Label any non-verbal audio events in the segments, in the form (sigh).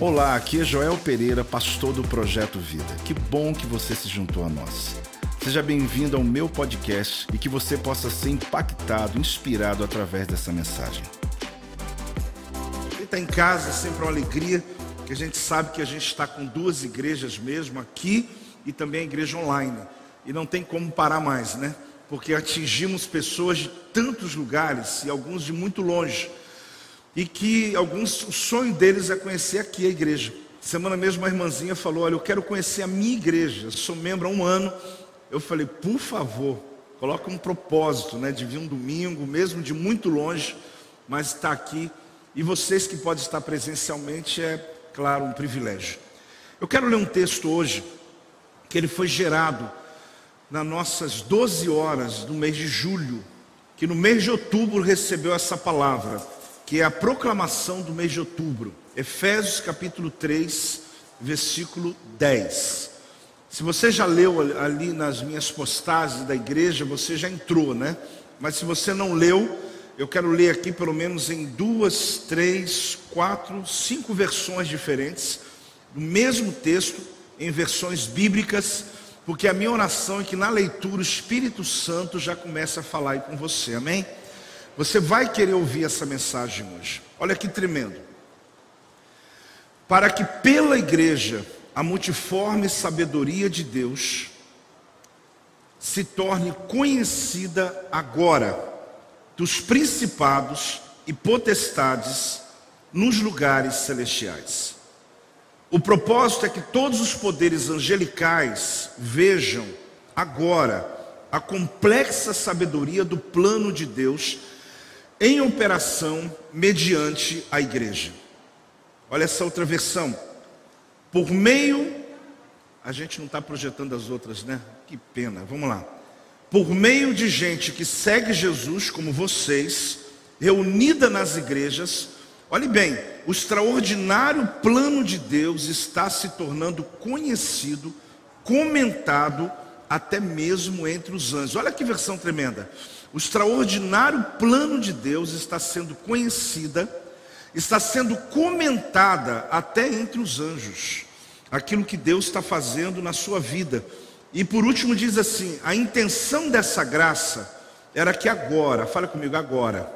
Olá, aqui é Joel Pereira, pastor do Projeto Vida. Que bom que você se juntou a nós. Seja bem-vindo ao meu podcast e que você possa ser impactado, inspirado através dessa mensagem. Quem está em casa é sempre uma alegria, que a gente sabe que a gente está com duas igrejas mesmo aqui e também a igreja online. E não tem como parar mais, né? Porque atingimos pessoas de tantos lugares e alguns de muito longe e que alguns, o sonho deles é conhecer aqui a igreja. Semana mesmo uma irmãzinha falou: Olha, eu quero conhecer a minha igreja, sou membro há um ano. Eu falei: Por favor, coloca um propósito, né, de vir um domingo, mesmo de muito longe, mas está aqui. E vocês que podem estar presencialmente é, claro, um privilégio. Eu quero ler um texto hoje, que ele foi gerado nas nossas 12 horas do mês de julho, que no mês de outubro recebeu essa palavra que é a proclamação do mês de outubro. Efésios capítulo 3, versículo 10. Se você já leu ali nas minhas postagens da igreja, você já entrou, né? Mas se você não leu, eu quero ler aqui pelo menos em duas, três, quatro, cinco versões diferentes, do mesmo texto, em versões bíblicas, porque a minha oração é que na leitura o Espírito Santo já comece a falar aí com você, amém? Você vai querer ouvir essa mensagem hoje. Olha que tremendo. Para que pela igreja a multiforme sabedoria de Deus se torne conhecida agora dos principados e potestades nos lugares celestiais. O propósito é que todos os poderes angelicais vejam agora a complexa sabedoria do plano de Deus em operação mediante a igreja. Olha essa outra versão. Por meio, a gente não está projetando as outras, né? Que pena, vamos lá. Por meio de gente que segue Jesus, como vocês, reunida nas igrejas, olhe bem, o extraordinário plano de Deus está se tornando conhecido, comentado, até mesmo entre os anjos. Olha que versão tremenda. O extraordinário plano de Deus está sendo conhecida, está sendo comentada até entre os anjos. Aquilo que Deus está fazendo na sua vida. E por último diz assim: a intenção dessa graça era que agora, fala comigo agora,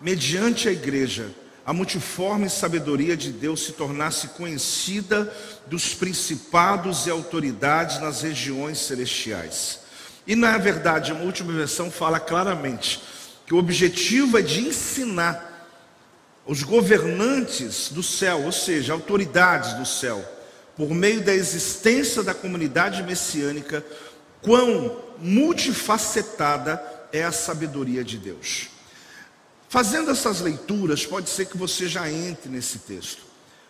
mediante a igreja, a multiforme sabedoria de Deus se tornasse conhecida dos principados e autoridades nas regiões celestiais. E na verdade, uma última versão fala claramente que o objetivo é de ensinar os governantes do céu, ou seja, autoridades do céu, por meio da existência da comunidade messiânica, quão multifacetada é a sabedoria de Deus. Fazendo essas leituras, pode ser que você já entre nesse texto,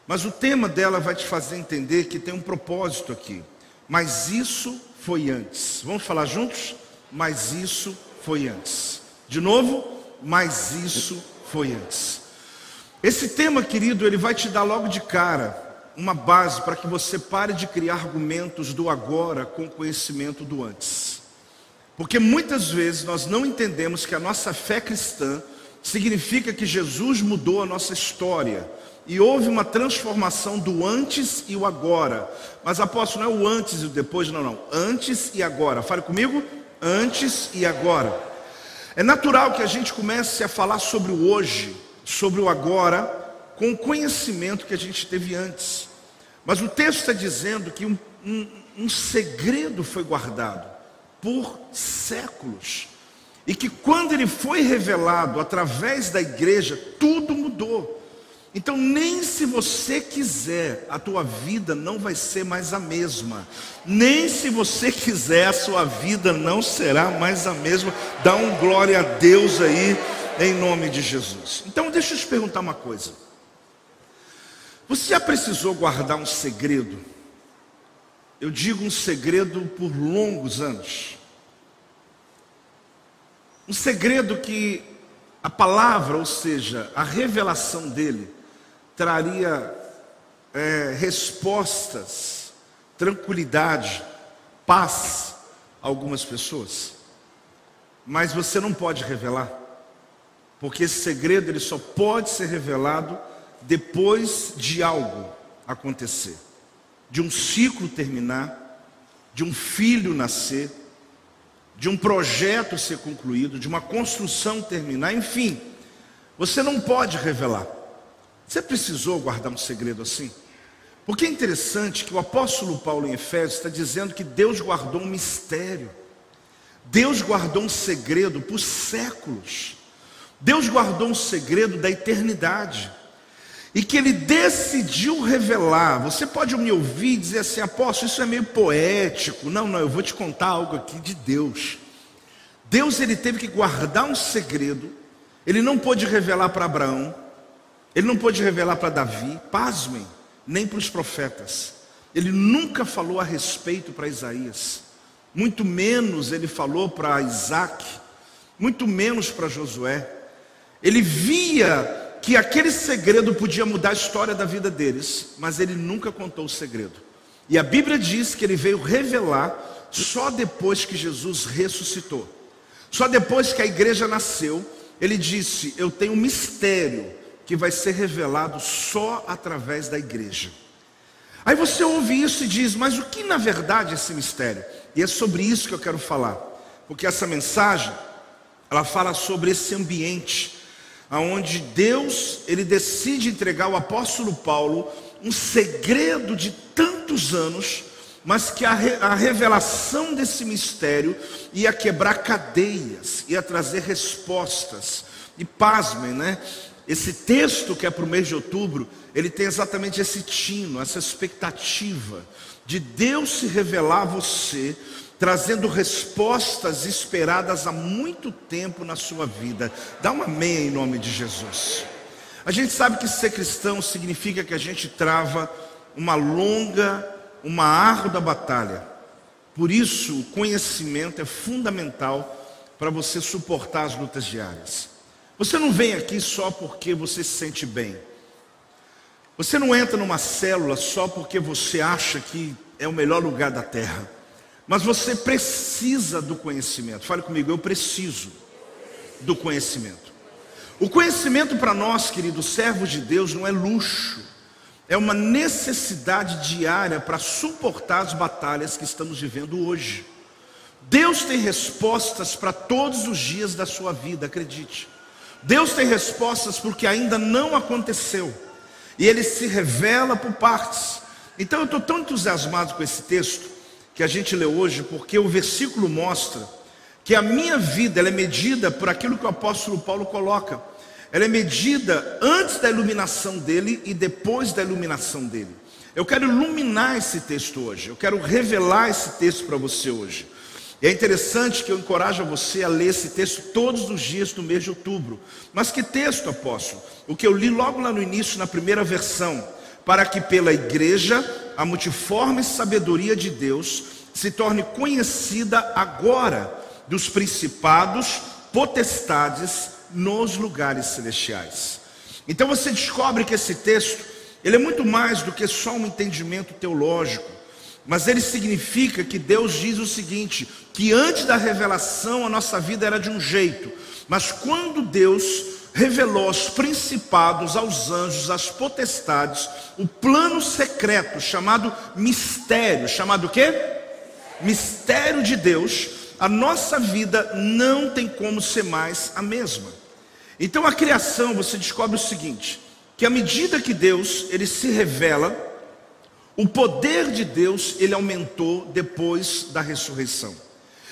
mas o tema dela vai te fazer entender que tem um propósito aqui. Mas isso foi antes. Vamos falar juntos? Mas isso foi antes. De novo, mas isso foi antes. Esse tema, querido, ele vai te dar logo de cara uma base para que você pare de criar argumentos do agora com conhecimento do antes. Porque muitas vezes nós não entendemos que a nossa fé cristã significa que Jesus mudou a nossa história e houve uma transformação do antes e o agora. Mas apóstolo, não é o antes e o depois, não, não. Antes e agora. Fale comigo, antes e agora. É natural que a gente comece a falar sobre o hoje, sobre o agora, com o conhecimento que a gente teve antes. Mas o texto está dizendo que um, um, um segredo foi guardado por séculos. E que quando ele foi revelado através da igreja, tudo mudou. Então, nem se você quiser, a tua vida não vai ser mais a mesma. Nem se você quiser, a sua vida não será mais a mesma. Dá um glória a Deus aí, em nome de Jesus. Então, deixa eu te perguntar uma coisa. Você já precisou guardar um segredo? Eu digo um segredo por longos anos. Um segredo que a palavra, ou seja, a revelação dele, traria é, respostas, tranquilidade, paz a algumas pessoas. Mas você não pode revelar, porque esse segredo ele só pode ser revelado depois de algo acontecer, de um ciclo terminar, de um filho nascer, de um projeto ser concluído, de uma construção terminar, enfim, você não pode revelar. Você precisou guardar um segredo assim? Porque é interessante que o apóstolo Paulo em Efésios está dizendo que Deus guardou um mistério, Deus guardou um segredo por séculos, Deus guardou um segredo da eternidade e que ele decidiu revelar. Você pode me ouvir e dizer assim, apóstolo, isso é meio poético. Não, não, eu vou te contar algo aqui de Deus. Deus ele teve que guardar um segredo. Ele não pôde revelar para Abraão, ele não pôde revelar para Davi, pasmem, nem para os profetas. Ele nunca falou a respeito para Isaías, muito menos ele falou para Isaac, muito menos para Josué. Ele via que aquele segredo podia mudar a história da vida deles, mas ele nunca contou o segredo. E a Bíblia diz que ele veio revelar só depois que Jesus ressuscitou. Só depois que a igreja nasceu, ele disse: Eu tenho um mistério que vai ser revelado só através da igreja. Aí você ouve isso e diz: Mas o que na verdade é esse mistério? E é sobre isso que eu quero falar, porque essa mensagem ela fala sobre esse ambiente aonde Deus ele decide entregar ao apóstolo Paulo um segredo de tantos anos, mas que a, re, a revelação desse mistério ia quebrar cadeias, ia trazer respostas. E pasmem, né? Esse texto que é para o mês de outubro, ele tem exatamente esse tino, essa expectativa de Deus se revelar a você trazendo respostas esperadas há muito tempo na sua vida. Dá uma meia em nome de Jesus. A gente sabe que ser cristão significa que a gente trava uma longa, uma árdua batalha. Por isso, o conhecimento é fundamental para você suportar as lutas diárias. Você não vem aqui só porque você se sente bem. Você não entra numa célula só porque você acha que é o melhor lugar da terra. Mas você precisa do conhecimento. Fale comigo, eu preciso do conhecimento. O conhecimento para nós, queridos servos de Deus, não é luxo, é uma necessidade diária para suportar as batalhas que estamos vivendo hoje. Deus tem respostas para todos os dias da sua vida, acredite. Deus tem respostas porque ainda não aconteceu. E ele se revela por partes. Então eu estou tão entusiasmado com esse texto que a gente lê hoje, porque o versículo mostra que a minha vida é medida por aquilo que o apóstolo Paulo coloca. Ela é medida antes da iluminação dele e depois da iluminação dele. Eu quero iluminar esse texto hoje, eu quero revelar esse texto para você hoje. E é interessante que eu encorajo você a ler esse texto todos os dias do mês de outubro. Mas que texto, apóstolo? O que eu li logo lá no início, na primeira versão. Para que pela igreja a multiforme sabedoria de Deus se torne conhecida agora dos principados, potestades nos lugares celestiais. Então você descobre que esse texto, ele é muito mais do que só um entendimento teológico, mas ele significa que Deus diz o seguinte, que antes da revelação a nossa vida era de um jeito, mas quando Deus revelou aos principados, aos anjos, às potestades, o plano secreto chamado mistério, chamado o quê? Mistério de Deus. A nossa vida não tem como ser mais a mesma. Então a criação, você descobre o seguinte, que à medida que Deus, ele se revela, o poder de Deus, ele aumentou depois da ressurreição.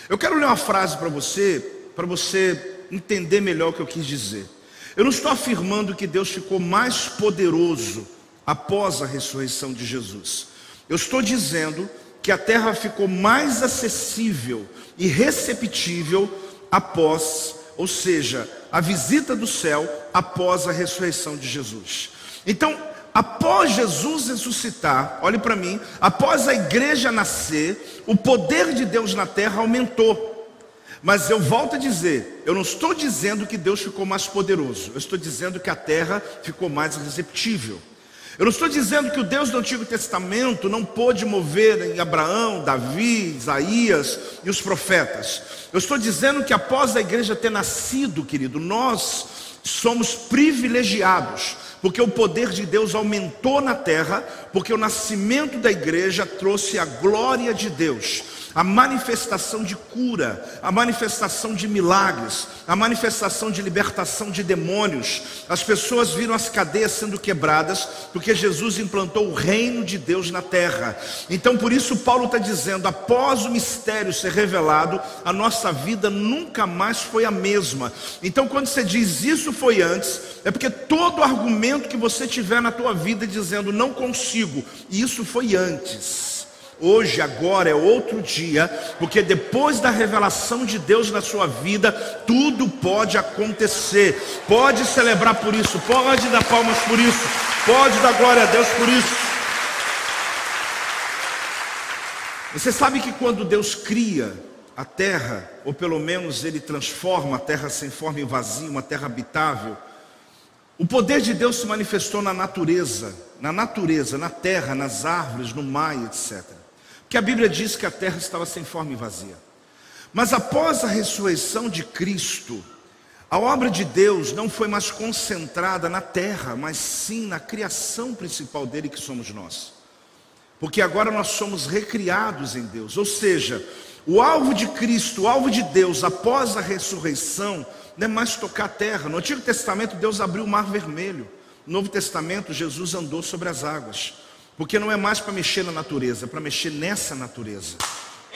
Eu quero ler uma frase para você, para você entender melhor o que eu quis dizer. Eu não estou afirmando que Deus ficou mais poderoso após a ressurreição de Jesus. Eu estou dizendo que a terra ficou mais acessível e receptível após, ou seja, a visita do céu após a ressurreição de Jesus. Então, após Jesus ressuscitar, olhe para mim, após a igreja nascer, o poder de Deus na terra aumentou. Mas eu volto a dizer, eu não estou dizendo que Deus ficou mais poderoso, eu estou dizendo que a terra ficou mais receptível. Eu não estou dizendo que o Deus do Antigo Testamento não pôde mover em Abraão, Davi, Isaías e os profetas. Eu estou dizendo que após a igreja ter nascido, querido, nós somos privilegiados, porque o poder de Deus aumentou na terra, porque o nascimento da igreja trouxe a glória de Deus a manifestação de cura, a manifestação de milagres, a manifestação de libertação de demônios. As pessoas viram as cadeias sendo quebradas, porque Jesus implantou o reino de Deus na terra. Então, por isso, Paulo está dizendo: após o mistério ser revelado, a nossa vida nunca mais foi a mesma. Então, quando você diz isso foi antes, é porque todo argumento que você tiver na tua vida dizendo não consigo, isso foi antes. Hoje, agora é outro dia, porque depois da revelação de Deus na sua vida, tudo pode acontecer. Pode celebrar por isso, pode dar palmas por isso, pode dar glória a Deus por isso. Você sabe que quando Deus cria a terra, ou pelo menos ele transforma a terra sem forma e vazia, uma terra habitável, o poder de Deus se manifestou na natureza, na natureza, na terra, nas árvores, no mar, etc que a Bíblia diz que a terra estava sem forma e vazia. Mas após a ressurreição de Cristo, a obra de Deus não foi mais concentrada na terra, mas sim na criação principal dele, que somos nós. Porque agora nós somos recriados em Deus, ou seja, o alvo de Cristo, o alvo de Deus após a ressurreição, não é mais tocar a terra. No Antigo Testamento, Deus abriu o mar vermelho. No Novo Testamento, Jesus andou sobre as águas. Porque não é mais para mexer na natureza, é para mexer nessa natureza.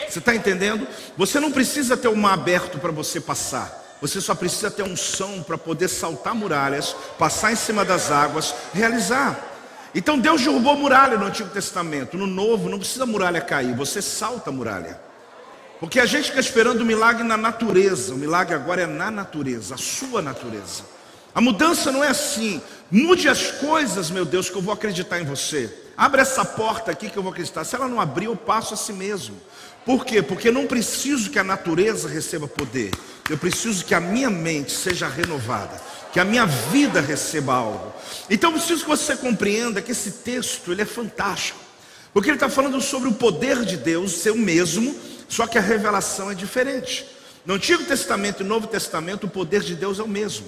Você está entendendo? Você não precisa ter o mar aberto para você passar. Você só precisa ter um som para poder saltar muralhas, passar em cima das águas, realizar. Então Deus derrubou muralha no Antigo Testamento. No Novo não precisa muralha cair, você salta a muralha. Porque a gente fica esperando o milagre na natureza. O milagre agora é na natureza, a sua natureza. A mudança não é assim. Mude as coisas, meu Deus, que eu vou acreditar em você. Abre essa porta aqui que eu vou acreditar. Se ela não abrir, eu passo a si mesmo. Por quê? Porque não preciso que a natureza receba poder. Eu preciso que a minha mente seja renovada, que a minha vida receba algo. Então preciso que você compreenda que esse texto ele é fantástico, porque ele está falando sobre o poder de Deus ser o mesmo, só que a revelação é diferente. No Antigo Testamento e Novo Testamento o poder de Deus é o mesmo,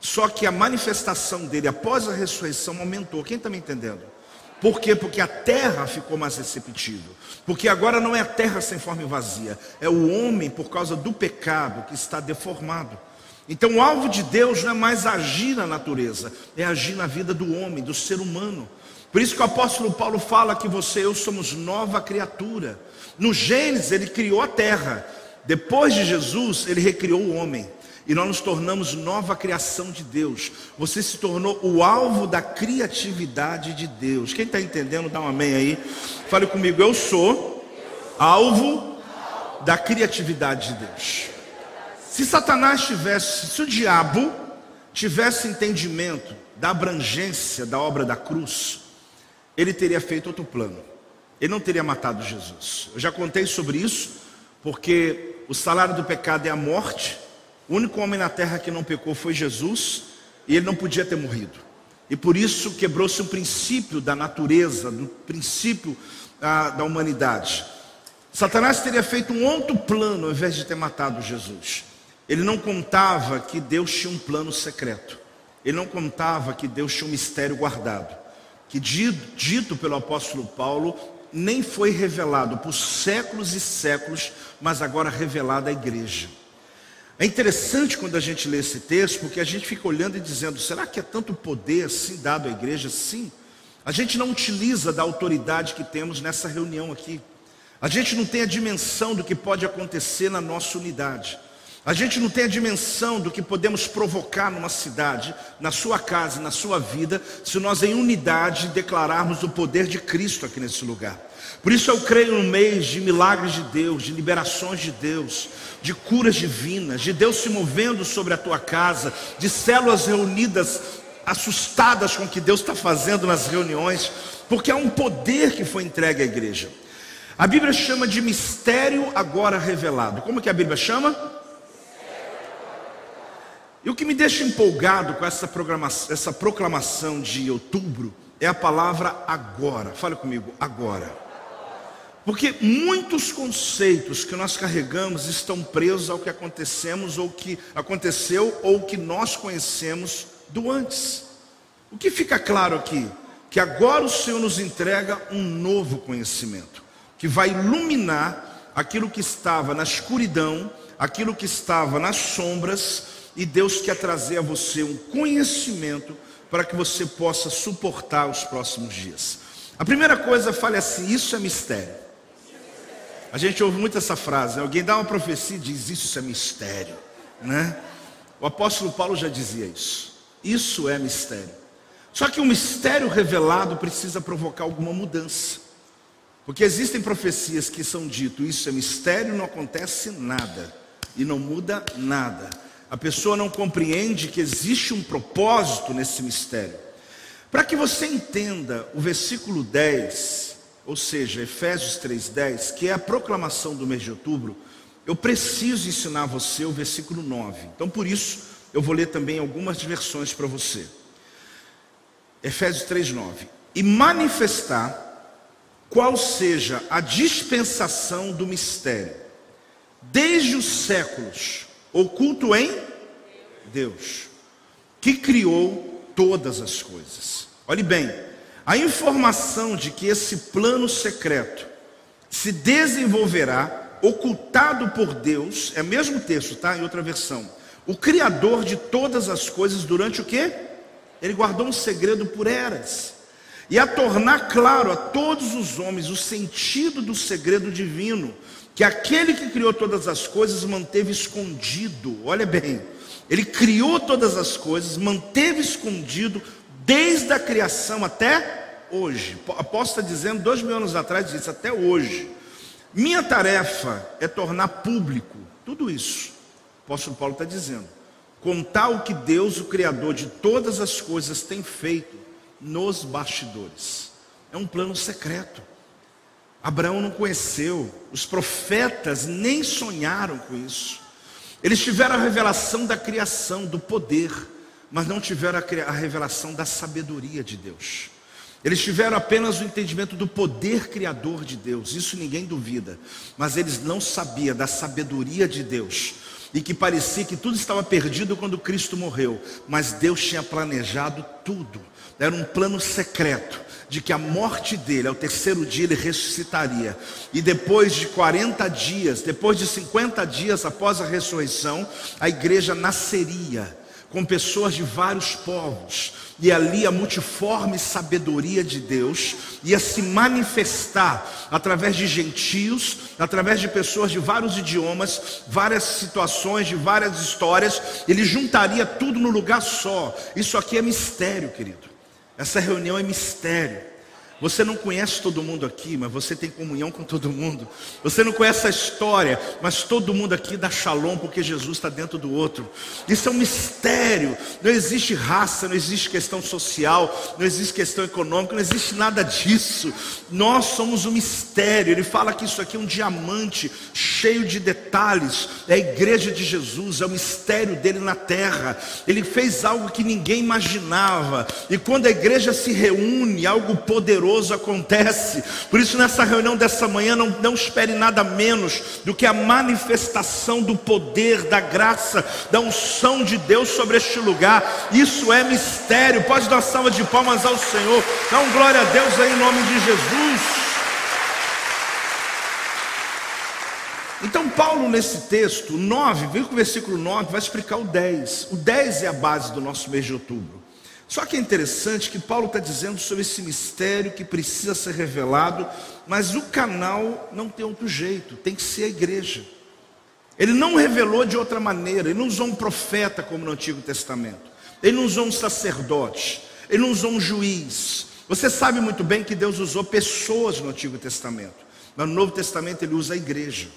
só que a manifestação dele após a ressurreição aumentou. Quem está me entendendo? Por quê? Porque a terra ficou mais receptível. Porque agora não é a terra sem forma e vazia, é o homem por causa do pecado que está deformado. Então o alvo de Deus não é mais agir na natureza, é agir na vida do homem, do ser humano. Por isso que o apóstolo Paulo fala que você e eu somos nova criatura. No Gênesis ele criou a terra. Depois de Jesus, ele recriou o homem e nós nos tornamos nova criação de Deus. Você se tornou o alvo da criatividade de Deus. Quem está entendendo, dá um amém aí. Fale comigo, eu sou alvo da criatividade de Deus. Se Satanás tivesse, se o diabo tivesse entendimento da abrangência da obra da cruz, ele teria feito outro plano. Ele não teria matado Jesus. Eu já contei sobre isso, porque o salário do pecado é a morte o único homem na terra que não pecou foi Jesus, e ele não podia ter morrido. E por isso quebrou-se o princípio da natureza, do princípio ah, da humanidade. Satanás teria feito um outro plano ao invés de ter matado Jesus. Ele não contava que Deus tinha um plano secreto. Ele não contava que Deus tinha um mistério guardado. Que dito, dito pelo apóstolo Paulo, nem foi revelado por séculos e séculos, mas agora revelado à igreja. É interessante quando a gente lê esse texto, porque a gente fica olhando e dizendo: será que é tanto poder assim dado à igreja? Sim. A gente não utiliza da autoridade que temos nessa reunião aqui. A gente não tem a dimensão do que pode acontecer na nossa unidade. A gente não tem a dimensão do que podemos provocar numa cidade, na sua casa, na sua vida, se nós em unidade declararmos o poder de Cristo aqui nesse lugar. Por isso eu creio no mês de milagres de Deus, de liberações de Deus, de curas divinas, de Deus se movendo sobre a tua casa, de células reunidas, assustadas com o que Deus está fazendo nas reuniões, porque há um poder que foi entregue à igreja. A Bíblia chama de mistério agora revelado. Como que a Bíblia chama? E o que me deixa empolgado com essa, essa proclamação de outubro é a palavra agora. Fale comigo, agora. Porque muitos conceitos que nós carregamos estão presos ao que acontecemos ou que aconteceu ou que nós conhecemos do antes. O que fica claro aqui? Que agora o Senhor nos entrega um novo conhecimento, que vai iluminar aquilo que estava na escuridão, aquilo que estava nas sombras, e Deus quer trazer a você um conhecimento para que você possa suportar os próximos dias. A primeira coisa, fale assim: isso é mistério. A gente ouve muito essa frase, alguém dá uma profecia e diz: Isso é mistério, né? O apóstolo Paulo já dizia isso. Isso é mistério. Só que o mistério revelado precisa provocar alguma mudança. Porque existem profecias que são dito, isso é mistério, não acontece nada e não muda nada. A pessoa não compreende que existe um propósito nesse mistério. Para que você entenda o versículo 10, ou seja, Efésios 3:10, que é a proclamação do mês de outubro, eu preciso ensinar a você o versículo 9. Então, por isso, eu vou ler também algumas versões para você. Efésios 3:9. E manifestar qual seja a dispensação do mistério, desde os séculos, oculto em Deus, que criou todas as coisas. Olhe bem, a informação de que esse plano secreto se desenvolverá ocultado por Deus, é o mesmo texto, tá? Em outra versão. O criador de todas as coisas durante o quê? Ele guardou um segredo por eras. E a tornar claro a todos os homens o sentido do segredo divino, que aquele que criou todas as coisas manteve escondido. Olha bem, ele criou todas as coisas, manteve escondido desde a criação até hoje. Posso estar dizendo, dois mil anos atrás, disse até hoje. Minha tarefa é tornar público tudo isso. O apóstolo Paulo está dizendo. Contar o que Deus, o Criador de todas as coisas, tem feito nos bastidores. É um plano secreto. Abraão não conheceu, os profetas nem sonharam com isso. Eles tiveram a revelação da criação, do poder mas não tiveram a revelação da sabedoria de Deus. Eles tiveram apenas o entendimento do poder criador de Deus, isso ninguém duvida, mas eles não sabiam da sabedoria de Deus. E que parecia que tudo estava perdido quando Cristo morreu, mas Deus tinha planejado tudo. Era um plano secreto de que a morte dele, ao terceiro dia, ele ressuscitaria. E depois de 40 dias, depois de 50 dias após a ressurreição, a igreja nasceria com pessoas de vários povos, e ali a multiforme sabedoria de Deus ia se manifestar através de gentios, através de pessoas de vários idiomas, várias situações, de várias histórias, ele juntaria tudo no lugar só. Isso aqui é mistério, querido. Essa reunião é mistério. Você não conhece todo mundo aqui, mas você tem comunhão com todo mundo. Você não conhece a história, mas todo mundo aqui dá shalom porque Jesus está dentro do outro. Isso é um mistério. Não existe raça, não existe questão social, não existe questão econômica, não existe nada disso. Nós somos um mistério. Ele fala que isso aqui é um diamante cheio de detalhes. É a igreja de Jesus, é o mistério dele na terra. Ele fez algo que ninguém imaginava. E quando a igreja se reúne, algo poderoso poderoso acontece. Por isso, nessa reunião dessa manhã, não, não espere nada menos do que a manifestação do poder, da graça, da unção de Deus sobre este lugar. Isso é mistério. Pode dar salva de palmas ao Senhor. Dá um glória a Deus aí em nome de Jesus. Então, Paulo, nesse texto, 9, vem com o versículo 9, vai explicar o 10. O 10 é a base do nosso mês de outubro. Só que é interessante que Paulo está dizendo sobre esse mistério que precisa ser revelado, mas o canal não tem outro jeito, tem que ser a igreja. Ele não revelou de outra maneira, ele não usou um profeta como no Antigo Testamento, ele não usou um sacerdote, ele não usou um juiz. Você sabe muito bem que Deus usou pessoas no Antigo Testamento, mas no Novo Testamento ele usa a igreja.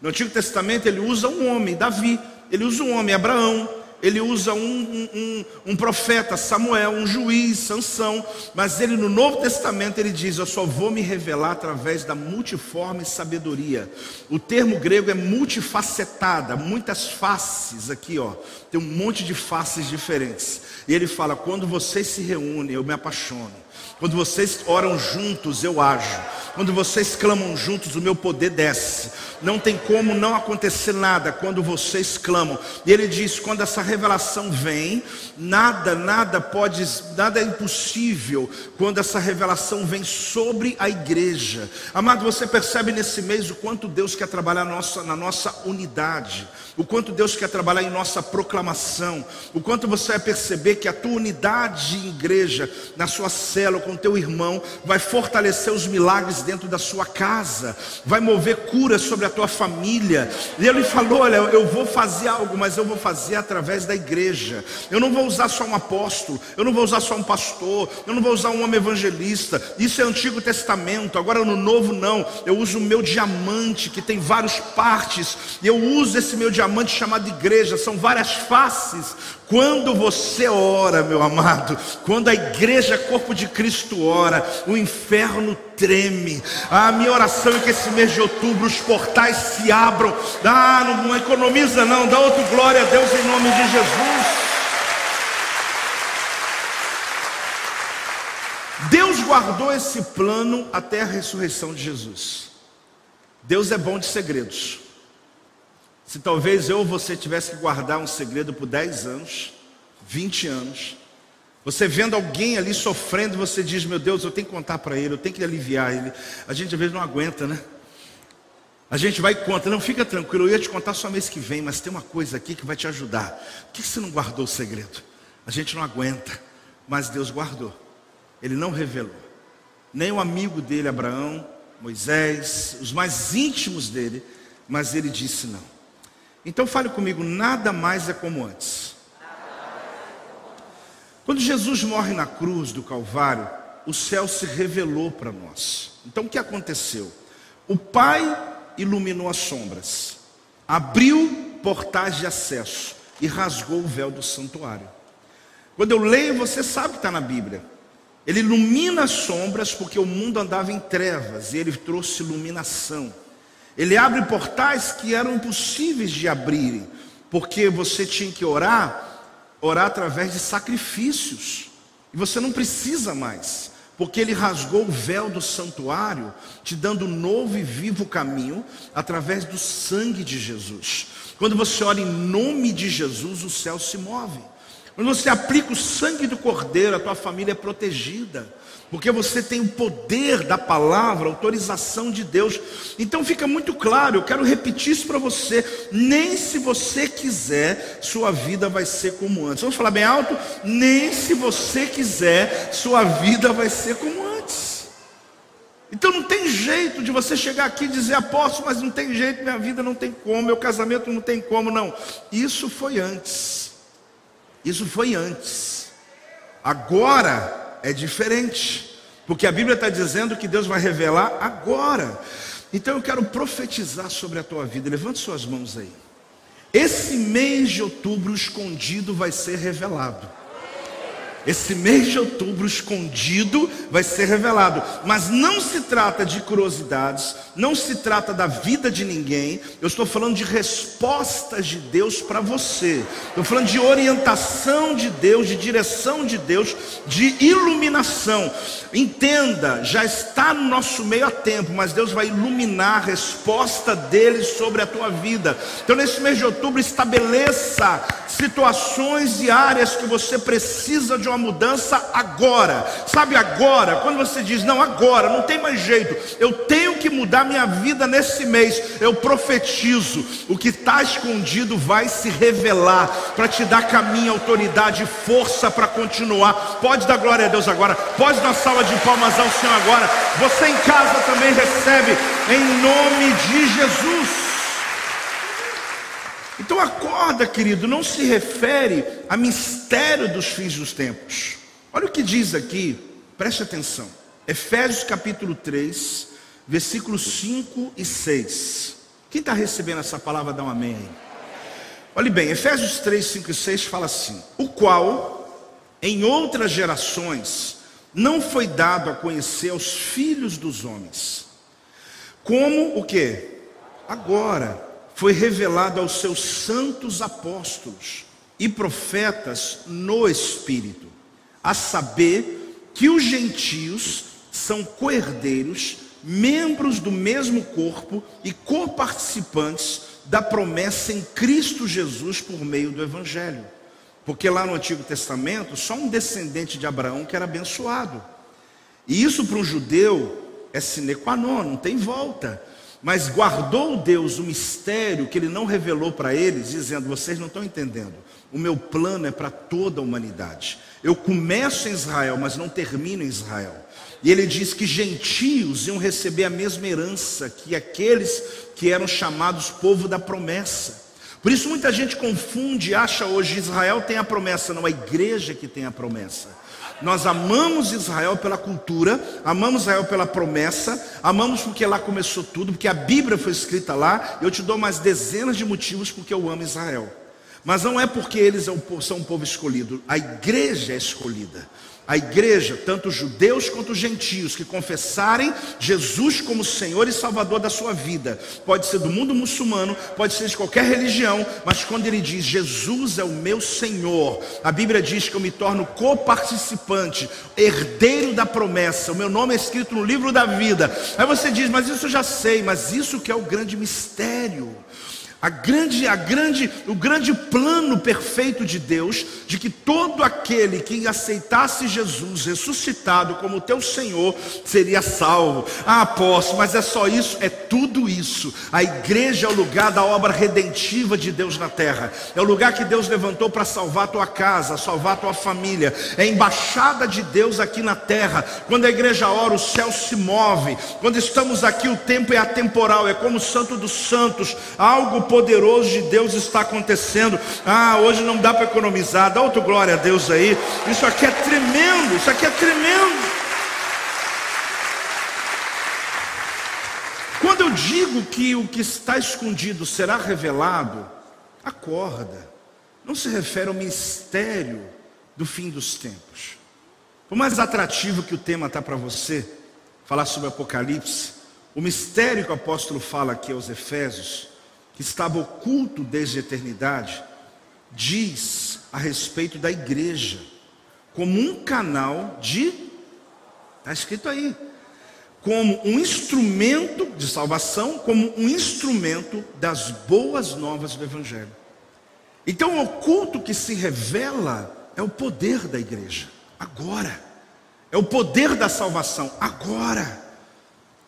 No Antigo Testamento ele usa um homem, Davi, ele usa um homem, Abraão, ele usa um, um, um, um, profeta, Samuel, um juiz, Sansão, mas ele no Novo Testamento ele diz: Eu só vou me revelar através da multiforme sabedoria. O termo grego é multifacetada, muitas faces aqui, ó. Tem um monte de faces diferentes. E ele fala: Quando vocês se reúnem, eu me apaixono. Quando vocês oram juntos, eu ajo. Quando vocês clamam juntos, o meu poder desce. Não tem como não acontecer nada quando vocês clamam. E ele diz: quando essa revelação vem, nada, nada pode, nada é impossível quando essa revelação vem sobre a igreja. Amado, você percebe nesse mês o quanto Deus quer trabalhar na nossa, na nossa unidade, o quanto Deus quer trabalhar em nossa proclamação, o quanto você vai perceber que a tua unidade de igreja, na sua célula, com teu irmão, vai fortalecer os milagres dentro da sua casa, vai mover cura sobre a tua família. E ele falou: Olha, eu vou fazer algo, mas eu vou fazer através da igreja. Eu não vou usar só um apóstolo, eu não vou usar só um pastor, eu não vou usar um homem evangelista. Isso é Antigo Testamento, agora no Novo não. Eu uso o meu diamante, que tem várias partes, e eu uso esse meu diamante chamado igreja, são várias faces. Quando você ora, meu amado, quando a igreja, corpo de Cristo, ora, o inferno treme. A minha oração é que esse mês de outubro os portais se abram. Ah, não, não economiza, não, dá outro glória a Deus em nome de Jesus. Deus guardou esse plano até a ressurreição de Jesus. Deus é bom de segredos. Se talvez eu ou você tivesse que guardar um segredo por 10 anos, 20 anos, você vendo alguém ali sofrendo, você diz: Meu Deus, eu tenho que contar para ele, eu tenho que aliviar ele. A gente às vezes não aguenta, né? A gente vai e conta, não fica tranquilo, eu ia te contar só mês que vem, mas tem uma coisa aqui que vai te ajudar. Por que você não guardou o segredo? A gente não aguenta, mas Deus guardou, Ele não revelou. Nem o amigo dele, Abraão, Moisés, os mais íntimos dele, mas ele disse não. Então fale comigo, nada mais é como antes. Quando Jesus morre na cruz do Calvário, o céu se revelou para nós. Então o que aconteceu? O Pai iluminou as sombras, abriu portais de acesso e rasgou o véu do santuário. Quando eu leio, você sabe que está na Bíblia. Ele ilumina as sombras porque o mundo andava em trevas e ele trouxe iluminação. Ele abre portais que eram impossíveis de abrirem, porque você tinha que orar, orar através de sacrifícios. E você não precisa mais, porque ele rasgou o véu do santuário, te dando um novo e vivo caminho através do sangue de Jesus. Quando você ora em nome de Jesus, o céu se move. Quando você aplica o sangue do cordeiro, a tua família é protegida porque você tem o poder da palavra, autorização de Deus. Então fica muito claro, eu quero repetir isso para você. Nem se você quiser, sua vida vai ser como antes. Vamos falar bem alto? Nem se você quiser, sua vida vai ser como antes. Então não tem jeito de você chegar aqui e dizer, apóstolo, mas não tem jeito, minha vida não tem como, meu casamento não tem como, não. Isso foi antes. Isso foi antes. Agora é diferente, porque a Bíblia está dizendo que Deus vai revelar agora. Então eu quero profetizar sobre a tua vida. Levante suas mãos aí. Esse mês de outubro escondido vai ser revelado. Esse mês de outubro escondido vai ser revelado. Mas não se trata de curiosidades, não se trata da vida de ninguém. Eu estou falando de respostas de Deus para você. Estou falando de orientação de Deus, de direção de Deus, de iluminação. Entenda, já está no nosso meio há tempo, mas Deus vai iluminar a resposta dele sobre a tua vida. Então, nesse mês de outubro, estabeleça situações e áreas que você precisa de uma mudança agora. Sabe agora? Quando você diz, não, agora, não tem mais jeito, eu tenho que mudar minha vida nesse mês, eu profetizo: o que está escondido vai se revelar para te dar caminho, autoridade, força para continuar. Pode dar glória a Deus agora, pode dar salva de palmas ao Senhor agora. Você em casa também recebe, em nome de Jesus. Então acorda, querido, não se refere a mistério dos fins dos tempos. Olha o que diz aqui, preste atenção. Efésios capítulo 3, versículos 5 e 6. Quem está recebendo essa palavra, dá um amém aí. Olhe bem, Efésios 3, 5 e 6 fala assim: O qual, em outras gerações, não foi dado a conhecer aos filhos dos homens, como o que? Agora foi revelado aos seus santos apóstolos e profetas no Espírito, a saber que os gentios são coerdeiros, membros do mesmo corpo e coparticipantes da promessa em Cristo Jesus por meio do Evangelho. Porque lá no Antigo Testamento, só um descendente de Abraão que era abençoado. E isso para um judeu é sine qua non, não tem volta. Mas guardou Deus o mistério que ele não revelou para eles, dizendo: vocês não estão entendendo. O meu plano é para toda a humanidade. Eu começo em Israel, mas não termino em Israel. E ele diz que gentios iam receber a mesma herança que aqueles que eram chamados povo da promessa. Por isso muita gente confunde e acha hoje Israel tem a promessa, não a igreja que tem a promessa. Nós amamos Israel pela cultura, amamos Israel pela promessa, amamos porque lá começou tudo, porque a Bíblia foi escrita lá. Eu te dou mais dezenas de motivos porque eu amo Israel. Mas não é porque eles são um povo escolhido, a igreja é escolhida. A igreja, tanto judeus quanto gentios, que confessarem Jesus como Senhor e Salvador da sua vida, pode ser do mundo muçulmano, pode ser de qualquer religião, mas quando ele diz Jesus é o meu Senhor, a Bíblia diz que eu me torno coparticipante, herdeiro da promessa, o meu nome é escrito no livro da vida. Aí você diz, mas isso eu já sei, mas isso que é o grande mistério. A grande, a grande, o grande plano perfeito de Deus, de que todo aquele que aceitasse Jesus ressuscitado como teu Senhor seria salvo. Ah, apóstolo, mas é só isso? É tudo isso. A igreja é o lugar da obra redentiva de Deus na terra. É o lugar que Deus levantou para salvar a tua casa, salvar a tua família. É a embaixada de Deus aqui na terra. Quando a igreja ora, o céu se move. Quando estamos aqui, o tempo é atemporal, é como o Santo dos Santos. Algo poderoso de Deus está acontecendo. Ah, hoje não dá para economizar, dá outro glória a Deus aí. Isso aqui é tremendo, isso aqui é tremendo. Quando eu digo que o que está escondido será revelado, acorda. Não se refere ao mistério do fim dos tempos. Por mais atrativo que o tema está para você, falar sobre Apocalipse, o mistério que o apóstolo fala aqui aos Efésios que estava oculto desde a eternidade, diz a respeito da igreja, como um canal de, está escrito aí, como um instrumento de salvação, como um instrumento das boas novas do Evangelho. Então, o oculto que se revela é o poder da igreja, agora, é o poder da salvação, agora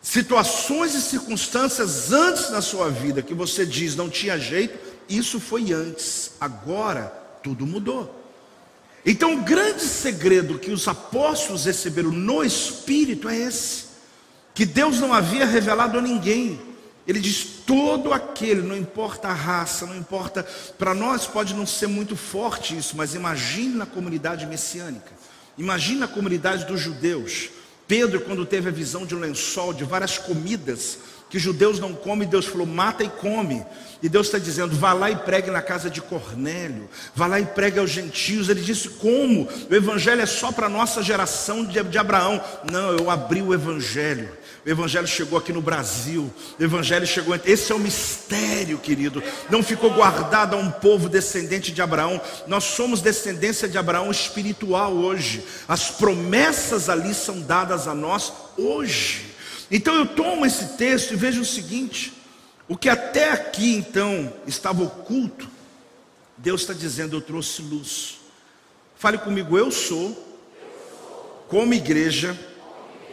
situações e circunstâncias antes na sua vida que você diz não tinha jeito, isso foi antes, agora tudo mudou. Então, o grande segredo que os apóstolos receberam no Espírito é esse: que Deus não havia revelado a ninguém. Ele diz: todo aquele, não importa a raça, não importa, para nós pode não ser muito forte isso, mas imagine na comunidade messiânica, imagine na comunidade dos judeus. Pedro, quando teve a visão de um lençol, de várias comidas que judeus não comem, Deus falou: mata e come. E Deus está dizendo: vá lá e pregue na casa de Cornélio, vá lá e pregue aos gentios. Ele disse: como? O evangelho é só para a nossa geração de, de Abraão. Não, eu abri o evangelho. O Evangelho chegou aqui no Brasil. O Evangelho chegou. Esse é o mistério, querido. Não ficou guardado a um povo descendente de Abraão. Nós somos descendência de Abraão espiritual hoje. As promessas ali são dadas a nós hoje. Então eu tomo esse texto e vejo o seguinte: o que até aqui então estava oculto, Deus está dizendo: eu trouxe luz. Fale comigo, eu sou, como igreja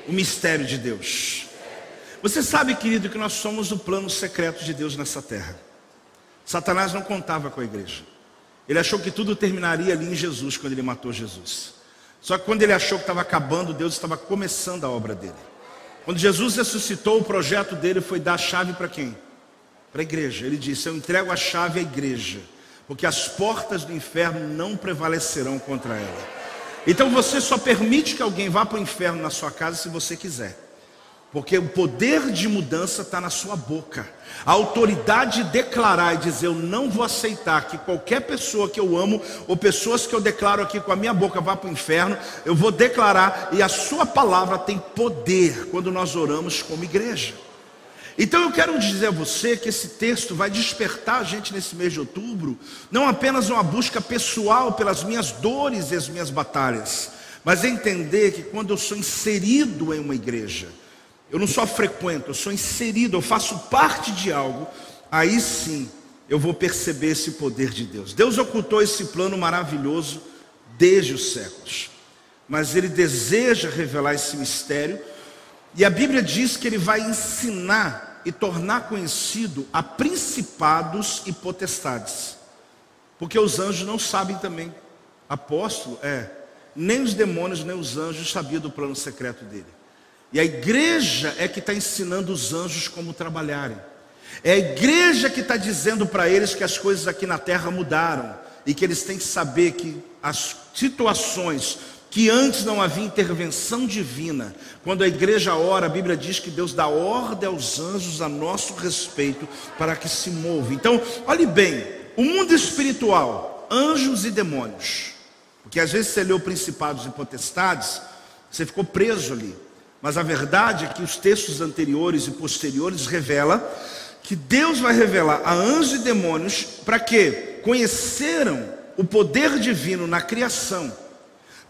o mistério de Deus. Você sabe, querido, que nós somos o plano secreto de Deus nessa terra. Satanás não contava com a igreja. Ele achou que tudo terminaria ali em Jesus, quando ele matou Jesus. Só que quando ele achou que estava acabando, Deus estava começando a obra dele. Quando Jesus ressuscitou, o projeto dele foi dar a chave para quem? Para a igreja. Ele disse: Eu entrego a chave à igreja, porque as portas do inferno não prevalecerão contra ela. Então você só permite que alguém vá para o inferno na sua casa se você quiser. Porque o poder de mudança está na sua boca. A autoridade de declarar e dizer: Eu não vou aceitar que qualquer pessoa que eu amo, ou pessoas que eu declaro aqui com a minha boca, vá para o inferno. Eu vou declarar, e a sua palavra tem poder quando nós oramos como igreja. Então eu quero dizer a você que esse texto vai despertar a gente nesse mês de outubro, não apenas uma busca pessoal pelas minhas dores e as minhas batalhas, mas entender que quando eu sou inserido em uma igreja, eu não só frequento, eu sou inserido, eu faço parte de algo, aí sim eu vou perceber esse poder de Deus. Deus ocultou esse plano maravilhoso desde os séculos, mas Ele deseja revelar esse mistério, e a Bíblia diz que Ele vai ensinar e tornar conhecido a principados e potestades, porque os anjos não sabem também. Apóstolo, é, nem os demônios, nem os anjos sabiam do plano secreto dele. E a igreja é que está ensinando os anjos como trabalharem. É a igreja que está dizendo para eles que as coisas aqui na terra mudaram e que eles têm que saber que as situações que antes não havia intervenção divina, quando a igreja ora, a Bíblia diz que Deus dá ordem aos anjos a nosso respeito para que se movam. Então, olhe bem, o mundo espiritual, anjos e demônios, porque às vezes você leu principados e potestades, você ficou preso ali. Mas a verdade é que os textos anteriores e posteriores revelam que Deus vai revelar a anjos e demônios para que conheceram o poder divino na criação,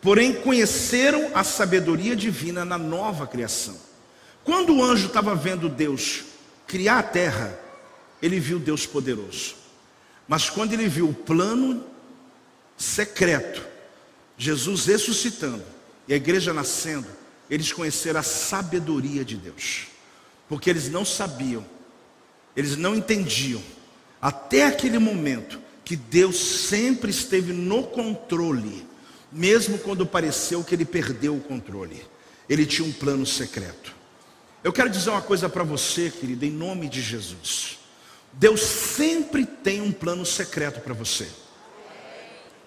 porém conheceram a sabedoria divina na nova criação. Quando o anjo estava vendo Deus criar a terra, ele viu Deus poderoso. Mas quando ele viu o plano secreto, Jesus ressuscitando e a igreja nascendo, eles conheceram a sabedoria de Deus, porque eles não sabiam, eles não entendiam, até aquele momento, que Deus sempre esteve no controle, mesmo quando pareceu que ele perdeu o controle, ele tinha um plano secreto. Eu quero dizer uma coisa para você, querida, em nome de Jesus. Deus sempre tem um plano secreto para você.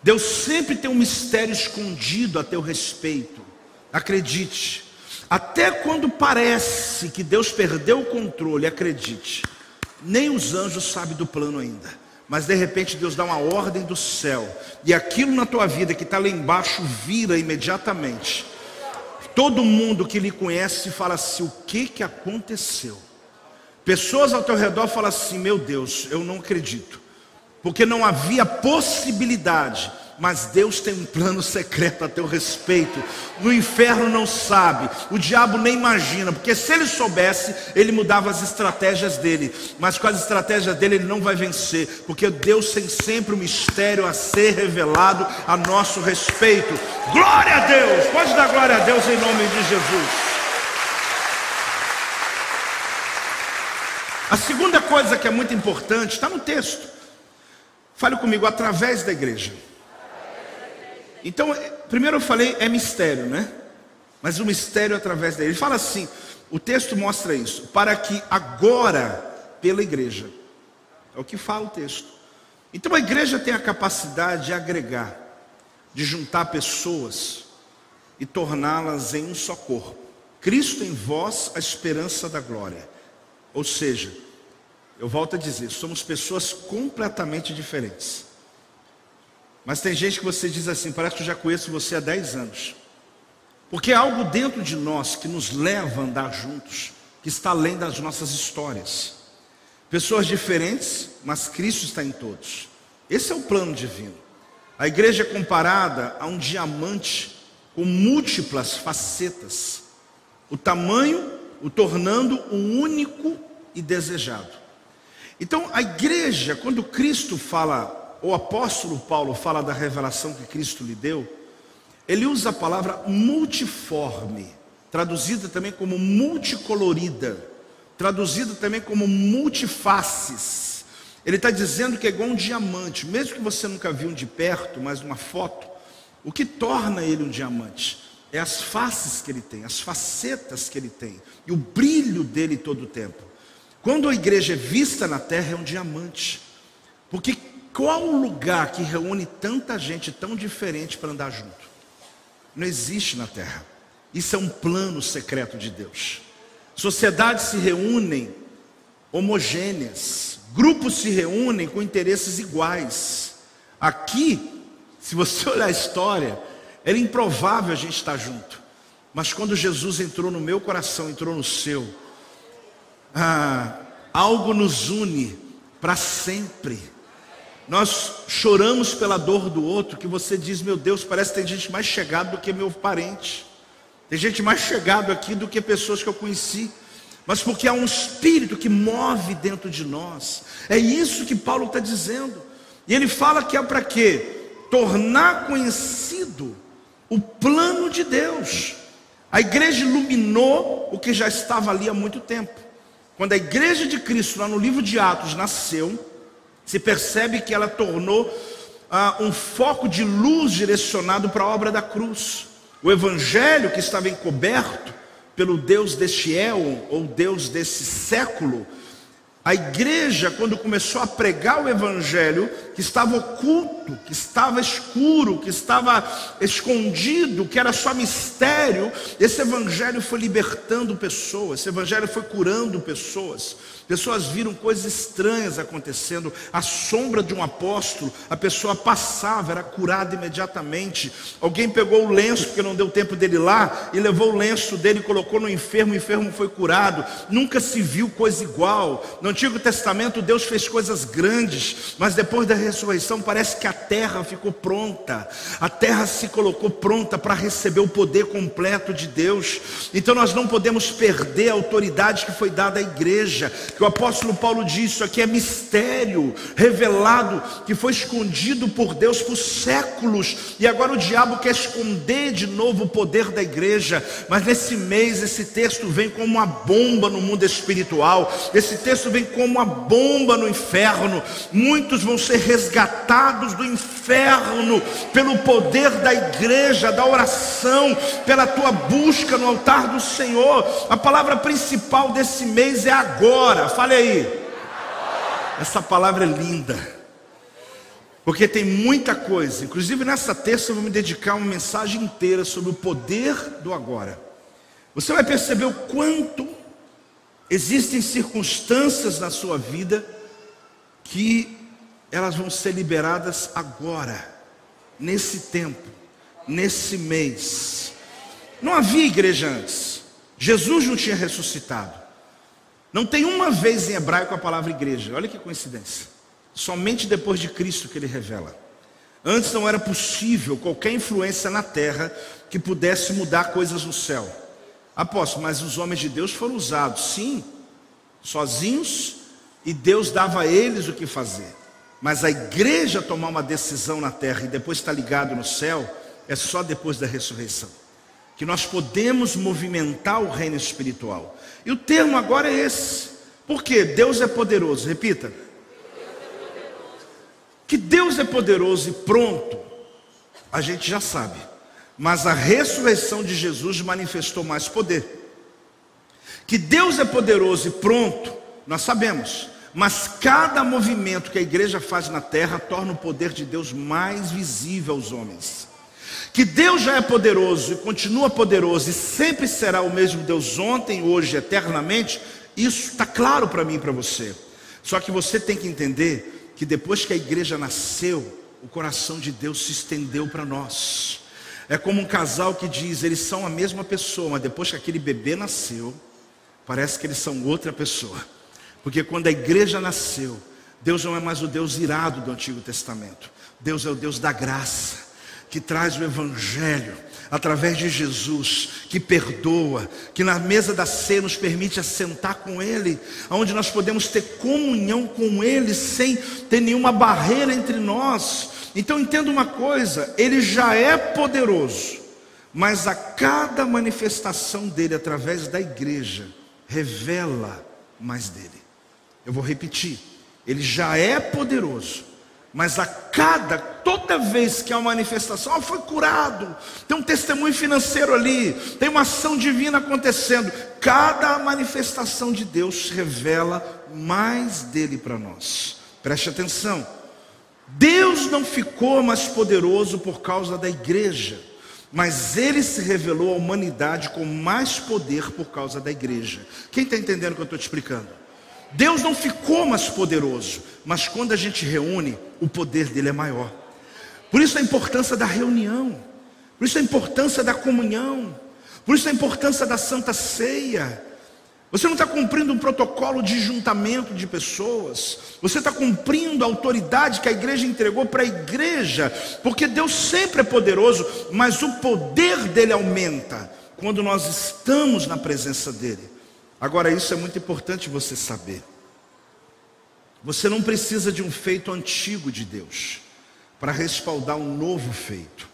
Deus sempre tem um mistério escondido a teu respeito. Acredite. Até quando parece que Deus perdeu o controle, acredite. Nem os anjos sabem do plano ainda. Mas de repente Deus dá uma ordem do céu. E aquilo na tua vida que está lá embaixo vira imediatamente. Todo mundo que lhe conhece fala assim: o que, que aconteceu? Pessoas ao teu redor falam assim: meu Deus, eu não acredito. Porque não havia possibilidade mas Deus tem um plano secreto a teu respeito. No inferno não sabe, o diabo nem imagina, porque se ele soubesse, ele mudava as estratégias dele, mas com as estratégias dele ele não vai vencer, porque Deus tem sempre um mistério a ser revelado a nosso respeito. Glória a Deus! Pode dar glória a Deus em nome de Jesus. A segunda coisa que é muito importante está no texto. Fale comigo, através da igreja. Então, primeiro eu falei, é mistério, né? Mas o mistério através dele. Ele fala assim: o texto mostra isso, para que agora, pela igreja, é o que fala o texto. Então a igreja tem a capacidade de agregar, de juntar pessoas e torná-las em um só corpo. Cristo em vós, a esperança da glória. Ou seja, eu volto a dizer, somos pessoas completamente diferentes. Mas tem gente que você diz assim: parece que eu já conheço você há 10 anos. Porque há algo dentro de nós que nos leva a andar juntos, que está além das nossas histórias. Pessoas diferentes, mas Cristo está em todos. Esse é o plano divino. A igreja é comparada a um diamante com múltiplas facetas. O tamanho o tornando um único e desejado. Então, a igreja, quando Cristo fala o apóstolo Paulo fala da revelação que Cristo lhe deu, ele usa a palavra multiforme, traduzida também como multicolorida, traduzida também como multifaces. Ele está dizendo que é igual um diamante, mesmo que você nunca viu um de perto, mas uma foto, o que torna ele um diamante é as faces que ele tem, as facetas que ele tem, e o brilho dele todo o tempo. Quando a igreja é vista na terra, é um diamante, porque qual lugar que reúne tanta gente tão diferente para andar junto? Não existe na terra. Isso é um plano secreto de Deus. sociedades se reúnem homogêneas, grupos se reúnem com interesses iguais. Aqui, se você (laughs) olhar a história, era improvável a gente estar junto. Mas quando Jesus entrou no meu coração, entrou no seu, ah, algo nos une para sempre. Nós choramos pela dor do outro, que você diz, meu Deus, parece que tem gente mais chegada do que meu parente. Tem gente mais chegado aqui do que pessoas que eu conheci. Mas porque há um espírito que move dentro de nós. É isso que Paulo está dizendo. E ele fala que é para quê? Tornar conhecido o plano de Deus. A igreja iluminou o que já estava ali há muito tempo. Quando a igreja de Cristo, lá no livro de Atos, nasceu, se percebe que ela tornou ah, um foco de luz direcionado para a obra da cruz. O evangelho que estava encoberto pelo Deus deste éon, ou Deus desse século, a igreja, quando começou a pregar o evangelho, que estava oculto, que estava escuro, que estava escondido, que era só mistério, esse evangelho foi libertando pessoas, esse evangelho foi curando pessoas. Pessoas viram coisas estranhas acontecendo, a sombra de um apóstolo, a pessoa passava, era curada imediatamente. Alguém pegou o lenço, porque não deu tempo dele lá, e levou o lenço dele, colocou no enfermo, o enfermo foi curado. Nunca se viu coisa igual. No Antigo Testamento, Deus fez coisas grandes, mas depois da ressurreição, parece que a terra ficou pronta, a terra se colocou pronta para receber o poder completo de Deus. Então, nós não podemos perder a autoridade que foi dada à igreja que o apóstolo Paulo diz: Isso aqui é mistério revelado, que foi escondido por Deus por séculos, e agora o diabo quer esconder de novo o poder da igreja. Mas nesse mês, esse texto vem como uma bomba no mundo espiritual, esse texto vem como uma bomba no inferno. Muitos vão ser resgatados do inferno pelo poder da igreja, da oração, pela tua busca no altar do Senhor. A palavra principal desse mês é agora. Fale aí. Essa palavra é linda. Porque tem muita coisa. Inclusive nessa terça eu vou me dedicar uma mensagem inteira sobre o poder do agora. Você vai perceber o quanto existem circunstâncias na sua vida que elas vão ser liberadas agora, nesse tempo, nesse mês. Não havia igreja antes. Jesus não tinha ressuscitado. Não tem uma vez em hebraico a palavra igreja. Olha que coincidência. Somente depois de Cristo que ele revela. Antes não era possível qualquer influência na terra que pudesse mudar coisas no céu. Apóstolo, mas os homens de Deus foram usados, sim, sozinhos, e Deus dava a eles o que fazer. Mas a igreja tomar uma decisão na terra e depois estar ligado no céu, é só depois da ressurreição. Que nós podemos movimentar o reino espiritual. E o termo agora é esse. Porque Deus é poderoso, repita. Que Deus é poderoso e pronto, a gente já sabe. Mas a ressurreição de Jesus manifestou mais poder. Que Deus é poderoso e pronto, nós sabemos. Mas cada movimento que a igreja faz na terra torna o poder de Deus mais visível aos homens. Que Deus já é poderoso e continua poderoso e sempre será o mesmo Deus ontem, hoje, eternamente, isso está claro para mim e para você. Só que você tem que entender que depois que a igreja nasceu, o coração de Deus se estendeu para nós. É como um casal que diz, eles são a mesma pessoa, mas depois que aquele bebê nasceu, parece que eles são outra pessoa. Porque quando a igreja nasceu, Deus não é mais o Deus irado do Antigo Testamento. Deus é o Deus da graça que traz o Evangelho através de Jesus, que perdoa, que na mesa da ceia nos permite assentar com Ele, onde nós podemos ter comunhão com Ele sem ter nenhuma barreira entre nós. Então entenda uma coisa: Ele já é poderoso, mas a cada manifestação dele através da igreja revela mais dele. Eu vou repetir: Ele já é poderoso mas a cada, toda vez que há uma manifestação, oh, foi curado, tem um testemunho financeiro ali, tem uma ação divina acontecendo. Cada manifestação de Deus revela mais dele para nós. Preste atenção. Deus não ficou mais poderoso por causa da igreja. mas ele se revelou à humanidade com mais poder por causa da igreja. Quem está entendendo o que eu estou te explicando? Deus não ficou mais poderoso, mas quando a gente reúne, o poder dele é maior. Por isso a importância da reunião, por isso a importância da comunhão, por isso a importância da santa ceia. Você não está cumprindo um protocolo de juntamento de pessoas, você está cumprindo a autoridade que a igreja entregou para a igreja, porque Deus sempre é poderoso, mas o poder dele aumenta quando nós estamos na presença dele. Agora, isso é muito importante você saber. Você não precisa de um feito antigo de Deus para respaldar um novo feito,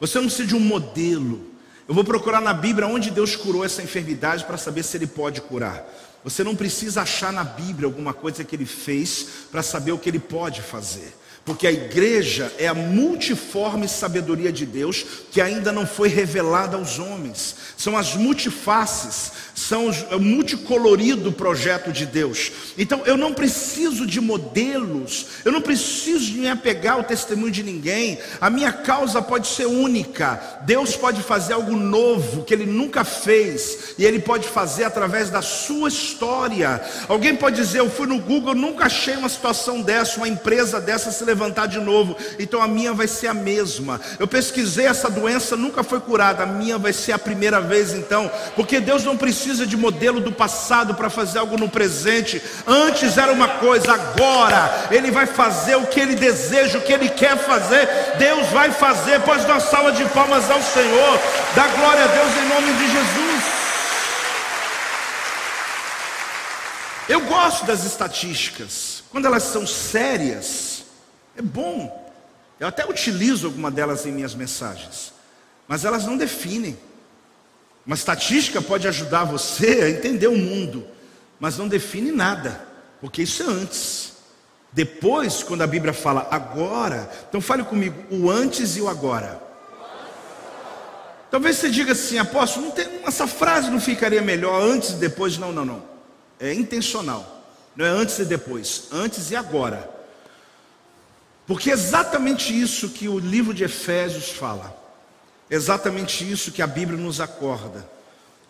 você não precisa de um modelo. Eu vou procurar na Bíblia onde Deus curou essa enfermidade para saber se Ele pode curar. Você não precisa achar na Bíblia alguma coisa que Ele fez para saber o que Ele pode fazer. Porque a igreja é a multiforme sabedoria de Deus que ainda não foi revelada aos homens. São as multifaces, são o multicolorido projeto de Deus. Então eu não preciso de modelos, eu não preciso de me apegar ao testemunho de ninguém. A minha causa pode ser única. Deus pode fazer algo novo que ele nunca fez e ele pode fazer através da sua história. Alguém pode dizer: "Eu fui no Google, nunca achei uma situação dessa, uma empresa dessa se levantar de novo, então a minha vai ser a mesma. Eu pesquisei essa doença, nunca foi curada, a minha vai ser a primeira vez então, porque Deus não precisa de modelo do passado para fazer algo no presente. Antes era uma coisa, agora Ele vai fazer o que Ele deseja, o que Ele quer fazer. Deus vai fazer. Dar uma salva de palmas ao Senhor. Dá glória a Deus em nome de Jesus. Eu gosto das estatísticas, quando elas são sérias, é bom. Eu até utilizo alguma delas em minhas mensagens, mas elas não definem. Uma estatística pode ajudar você a entender o mundo, mas não define nada, porque isso é antes. Depois, quando a Bíblia fala agora, então fale comigo, o antes e o agora. Talvez você diga assim, apóstolo, não tem, essa frase não ficaria melhor antes e depois? Não, não, não. É intencional. Não é antes e depois, antes e agora. Porque é exatamente isso que o livro de Efésios fala. É exatamente isso que a Bíblia nos acorda.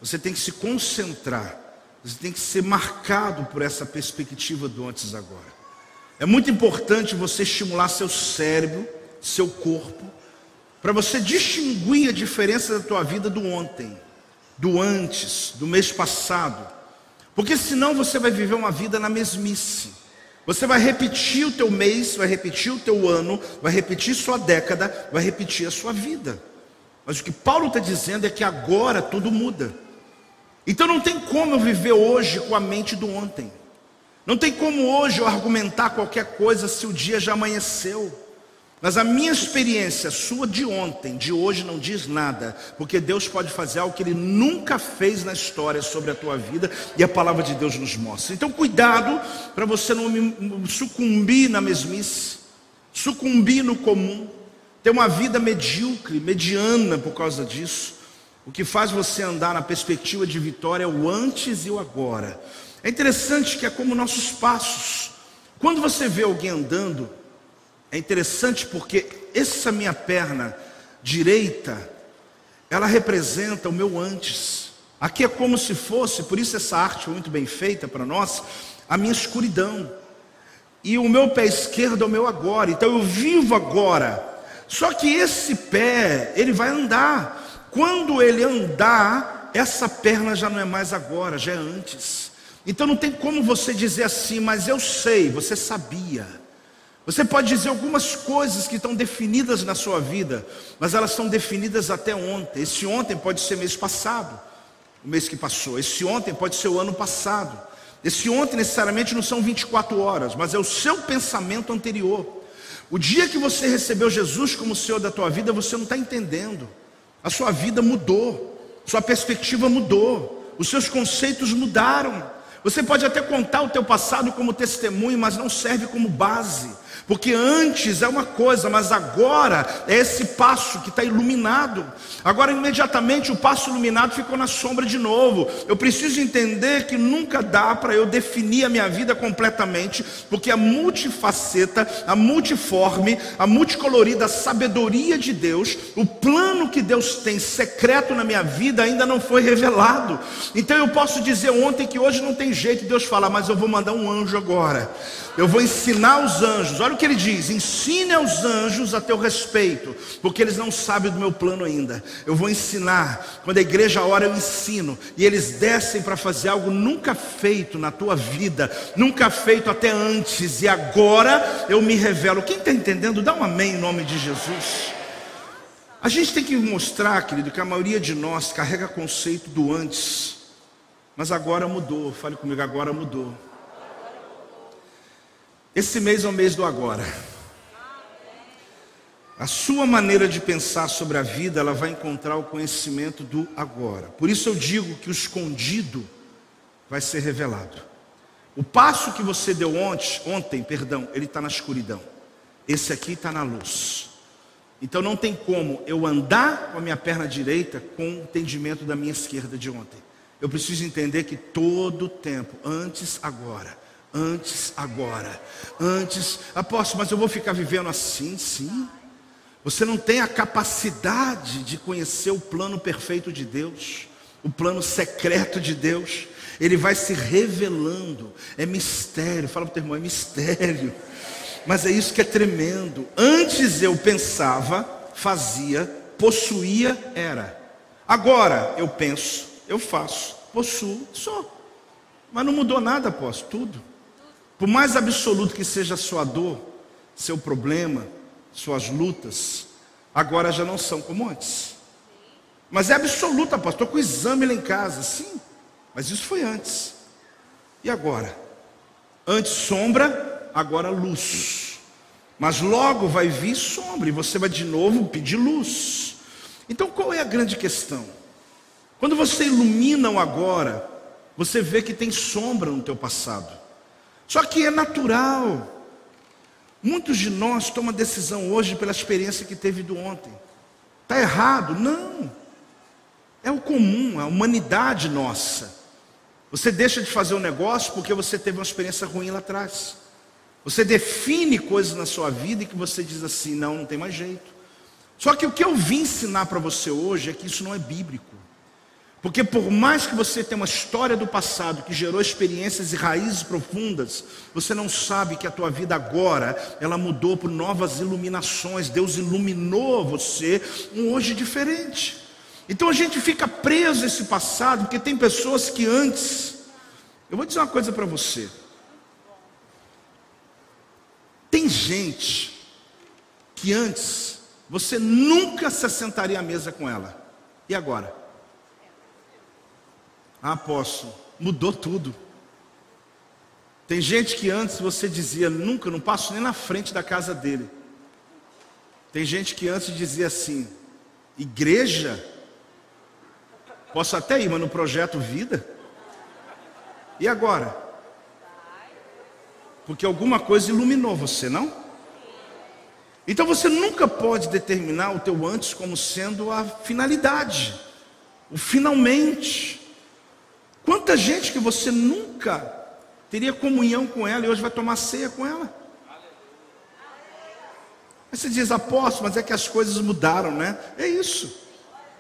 Você tem que se concentrar. Você tem que ser marcado por essa perspectiva do antes agora. É muito importante você estimular seu cérebro, seu corpo, para você distinguir a diferença da tua vida do ontem, do antes, do mês passado. Porque senão você vai viver uma vida na mesmice. Você vai repetir o teu mês, vai repetir o teu ano, vai repetir sua década, vai repetir a sua vida. Mas o que Paulo está dizendo é que agora tudo muda. Então não tem como eu viver hoje com a mente do ontem. Não tem como hoje eu argumentar qualquer coisa se o dia já amanheceu. Mas a minha experiência, sua de ontem, de hoje, não diz nada, porque Deus pode fazer algo que Ele nunca fez na história sobre a tua vida e a palavra de Deus nos mostra. Então, cuidado para você não sucumbir na mesmice, sucumbir no comum, ter uma vida medíocre, mediana por causa disso. O que faz você andar na perspectiva de vitória é o antes e o agora. É interessante que é como nossos passos. Quando você vê alguém andando, é interessante porque essa minha perna direita, ela representa o meu antes. Aqui é como se fosse, por isso essa arte foi muito bem feita para nós, a minha escuridão. E o meu pé esquerdo é o meu agora. Então eu vivo agora. Só que esse pé, ele vai andar. Quando ele andar, essa perna já não é mais agora, já é antes. Então não tem como você dizer assim, mas eu sei, você sabia. Você pode dizer algumas coisas que estão definidas na sua vida, mas elas estão definidas até ontem. Esse ontem pode ser mês passado, o mês que passou. Esse ontem pode ser o ano passado. Esse ontem necessariamente não são 24 horas, mas é o seu pensamento anterior. O dia que você recebeu Jesus como Senhor da tua vida, você não está entendendo. A sua vida mudou, sua perspectiva mudou, os seus conceitos mudaram. Você pode até contar o teu passado como testemunho, mas não serve como base. Porque antes é uma coisa, mas agora é esse passo que está iluminado. Agora, imediatamente, o passo iluminado ficou na sombra de novo. Eu preciso entender que nunca dá para eu definir a minha vida completamente, porque a multifaceta, a multiforme, a multicolorida sabedoria de Deus, o plano que Deus tem secreto na minha vida ainda não foi revelado. Então eu posso dizer ontem que hoje não tem jeito de Deus falar, mas eu vou mandar um anjo agora. Eu vou ensinar os anjos. Olha o que ele diz: ensine aos anjos a teu respeito, porque eles não sabem do meu plano ainda. Eu vou ensinar. Quando a igreja ora, eu ensino. E eles descem para fazer algo nunca feito na tua vida, nunca feito até antes. E agora eu me revelo. Quem está entendendo, dá um amém em nome de Jesus. A gente tem que mostrar, querido, que a maioria de nós carrega conceito do antes, mas agora mudou. Fale comigo, agora mudou. Esse mês é o mês do agora. A sua maneira de pensar sobre a vida, ela vai encontrar o conhecimento do agora. Por isso eu digo que o escondido vai ser revelado. O passo que você deu ontem, ontem, perdão, ele está na escuridão. Esse aqui está na luz. Então não tem como eu andar com a minha perna direita com o entendimento da minha esquerda de ontem. Eu preciso entender que todo tempo, antes, agora, Antes, agora. Antes, apóstolo, mas eu vou ficar vivendo assim? Sim. Você não tem a capacidade de conhecer o plano perfeito de Deus, o plano secreto de Deus. Ele vai se revelando. É mistério. Fala para o teu irmão, é mistério. Mas é isso que é tremendo. Antes eu pensava, fazia, possuía, era. Agora eu penso, eu faço, possuo, sou. Mas não mudou nada, apóstolo, tudo. Por mais absoluto que seja a sua dor, seu problema, suas lutas, agora já não são como antes. Mas é absoluta, pastor. Estou com o exame lá em casa. Sim, mas isso foi antes. E agora? Antes sombra, agora luz. Mas logo vai vir sombra e você vai de novo pedir luz. Então qual é a grande questão? Quando você ilumina o agora, você vê que tem sombra no teu passado. Só que é natural. Muitos de nós tomam decisão hoje pela experiência que teve do ontem. Está errado? Não. É o comum, a humanidade nossa. Você deixa de fazer um negócio porque você teve uma experiência ruim lá atrás. Você define coisas na sua vida e que você diz assim: não, não tem mais jeito. Só que o que eu vim ensinar para você hoje é que isso não é bíblico. Porque por mais que você tenha uma história do passado que gerou experiências e raízes profundas, você não sabe que a tua vida agora, ela mudou por novas iluminações. Deus iluminou você um hoje diferente. Então a gente fica preso esse passado, porque tem pessoas que antes, eu vou dizer uma coisa para você. Tem gente que antes você nunca se assentaria à mesa com ela. E agora? Ah, apóstolo, mudou tudo. Tem gente que antes você dizia, nunca, não passo nem na frente da casa dele. Tem gente que antes dizia assim, igreja, posso até ir, mas no projeto vida. E agora? Porque alguma coisa iluminou você, não? Então você nunca pode determinar o teu antes como sendo a finalidade, o finalmente. Quanta gente que você nunca teria comunhão com ela e hoje vai tomar ceia com ela. Aí você diz, apóstolo, mas é que as coisas mudaram, né? É isso.